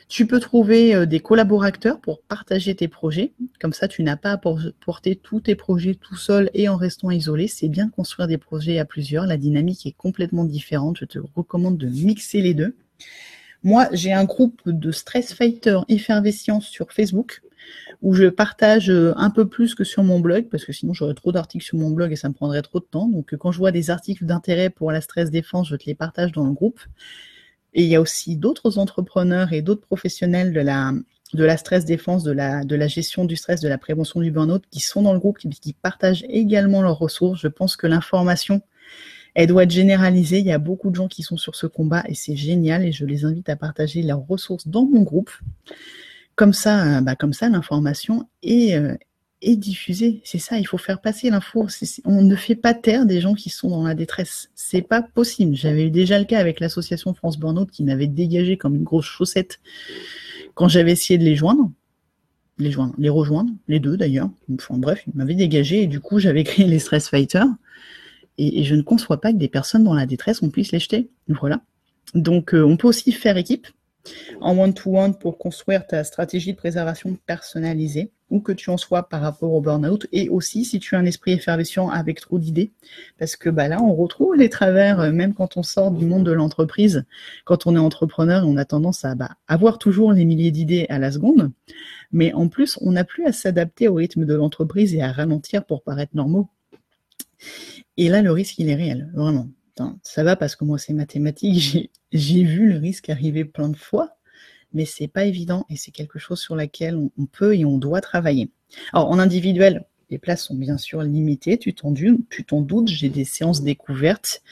Tu peux trouver euh, des collaborateurs pour partager tes projets. Comme ça, tu n'as pas à porter tous tes projets tout seul et en restant isolé. C'est bien de construire des projets à plusieurs. La dynamique est complètement différente. Je te recommande de mixer les deux. Moi, j'ai un groupe de stress fighter effervescence sur Facebook où je partage euh, un peu plus que sur mon blog, parce que sinon j'aurais trop d'articles sur mon blog et ça me prendrait trop de temps. Donc euh, quand je vois des articles d'intérêt pour la stress défense, je te les partage dans le groupe. Et il y a aussi d'autres entrepreneurs et d'autres professionnels de la, de la stress défense, de la, de la gestion du stress, de la prévention du burn-out qui sont dans le groupe, qui, partagent également leurs ressources. Je pense que l'information, elle doit être généralisée. Il y a beaucoup de gens qui sont sur ce combat et c'est génial et je les invite à partager leurs ressources dans mon groupe. Comme ça, euh, bah, comme ça, l'information est, est diffusée. C'est ça, il faut faire passer l'info. On ne fait pas taire des gens qui sont dans la détresse. C'est pas possible. J'avais eu déjà le cas avec l'association France Burnout qui m'avait dégagé comme une grosse chaussette quand j'avais essayé de les joindre. Les joindre, les rejoindre, les deux d'ailleurs. Enfin, bref, ils m'avaient dégagé et du coup j'avais créé les Stress Fighters. Et, je ne conçois pas que des personnes dans la détresse, on puisse les jeter. Voilà. Donc euh, on peut aussi faire équipe en one-to-one pour construire ta stratégie de préservation personnalisée. Où que tu en sois par rapport au burn-out et aussi si tu as un esprit effervescent avec trop d'idées. Parce que bah là on retrouve les travers euh, même quand on sort du monde de l'entreprise. Quand on est entrepreneur on a tendance à bah, avoir toujours les milliers d'idées à la seconde. Mais en plus on n'a plus à s'adapter au rythme de l'entreprise et à ralentir pour paraître normaux. Et là le risque il est réel vraiment. Ça va parce que moi c'est mathématique. J'ai vu le risque arriver plein de fois mais c'est pas évident et c'est quelque chose sur laquelle on, peut et on doit travailler. Alors en individuel, les places sont bien sûr limitées, tu t'en, doutes, j'ai des séances découvertes.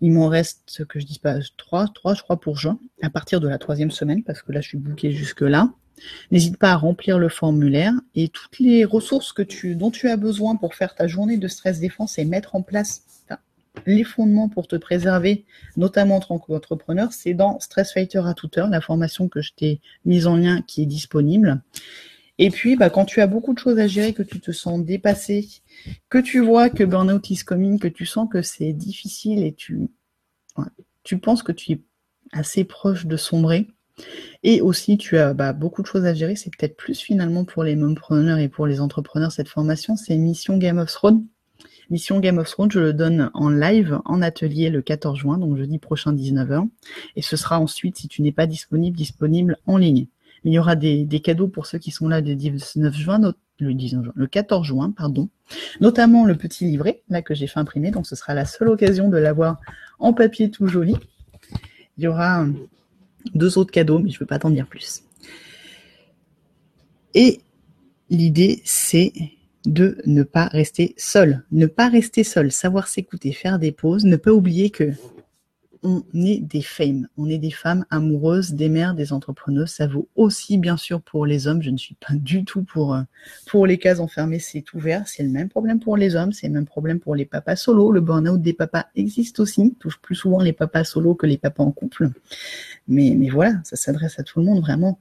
Il m'en reste, ce que je dis pas, trois, trois, je crois, pour juin, à partir de la troisième semaine, parce que là, je suis bouquée jusque-là. N'hésite pas à remplir le formulaire et toutes les ressources dont tu as besoin pour faire ta journée de stress défense et mettre en place les fondements pour te préserver, notamment en tant qu'entrepreneur, c'est dans Stress Fighter à toute heure, la formation que je t'ai mise en lien qui est disponible. Et puis, bah, quand tu as beaucoup de choses à gérer, que tu te sens dépassé, que tu vois que burnout is coming, que tu sens que c'est difficile et tu, tu penses que tu es assez proche de sombrer, et aussi tu as bah, beaucoup de choses à gérer, c'est peut-être plus finalement pour les mompreneurs et pour les entrepreneurs cette formation, c'est Mission Game of Thrones. Mission Game of Thrones, je le donne en live, en atelier le 14 juin, donc jeudi prochain 19h. Et ce sera ensuite, si tu n'es pas disponible, disponible en ligne. Il y aura des, cadeaux pour ceux qui sont là le 19 juin, le, 19 juin, le 14 juin, pardon. Notamment le petit livret, là, que j'ai fait imprimer. Donc ce sera la seule occasion de l'avoir en papier tout joli. Il y aura deux autres cadeaux, mais je ne veux pas t'en dire plus. Et l'idée, c'est de ne pas rester seul. Ne pas rester seul, savoir s'écouter, faire des pauses, ne pas oublier que on est des femmes, on est des femmes amoureuses, des mères, des entrepreneuses. Ça vaut aussi bien sûr pour les hommes. Je ne suis pas du tout pour euh, les cases enfermées, c'est ouvert. C'est le même problème pour les hommes, c'est le même problème pour les papas solos. Le burn-out des papas existe aussi, touche plus souvent les papas solos que les papas en couple. Mais mais voilà, ça s'adresse à tout le monde vraiment.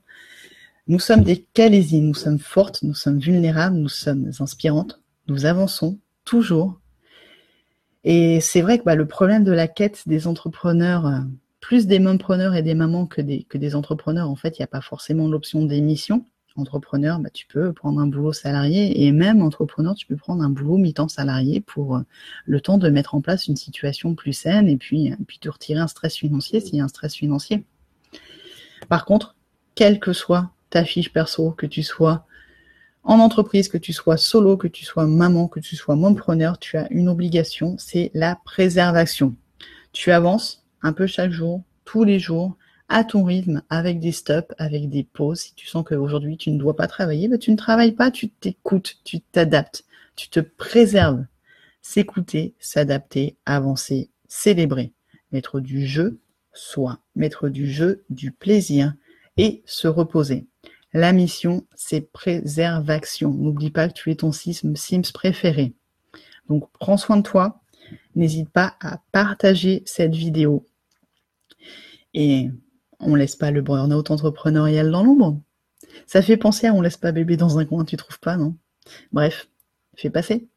Nous sommes des Calaisie, nous sommes fortes, nous sommes vulnérables, nous sommes inspirantes, nous avançons toujours. Et c'est vrai que bah, le problème de la quête des entrepreneurs, euh, plus des mompreneurs et des mamans que des, que des entrepreneurs, en fait, il n'y a pas forcément l'option d'émission. Entrepreneur, bah, tu peux prendre un boulot salarié et même entrepreneur, tu peux prendre un boulot mi-temps salarié pour euh, le temps de mettre en place une situation plus saine et puis, puis de retirer un stress financier s'il y a un stress financier. Par contre, quel que soit ta fiche perso, que tu sois en entreprise, que tu sois solo, que tu sois maman, que tu sois mompreneur, tu as une obligation, c'est la préservation. Tu avances un peu chaque jour, tous les jours, à ton rythme, avec des stops, avec des pauses. Si tu sens qu'aujourd'hui tu ne dois pas travailler, ben tu ne travailles pas, tu t'écoutes, tu t'adaptes, tu te préserves. S'écouter, s'adapter, avancer, célébrer. Mettre du jeu, soit mettre du jeu, du plaisir et se reposer. La mission, c'est préservation. N'oublie pas que tu es ton Sims préféré. Donc prends soin de toi. N'hésite pas à partager cette vidéo. Et on laisse pas le burn-out entrepreneurial dans l'ombre. Ça fait penser à on laisse pas bébé dans un coin, tu trouves pas, non? Bref, fais passer.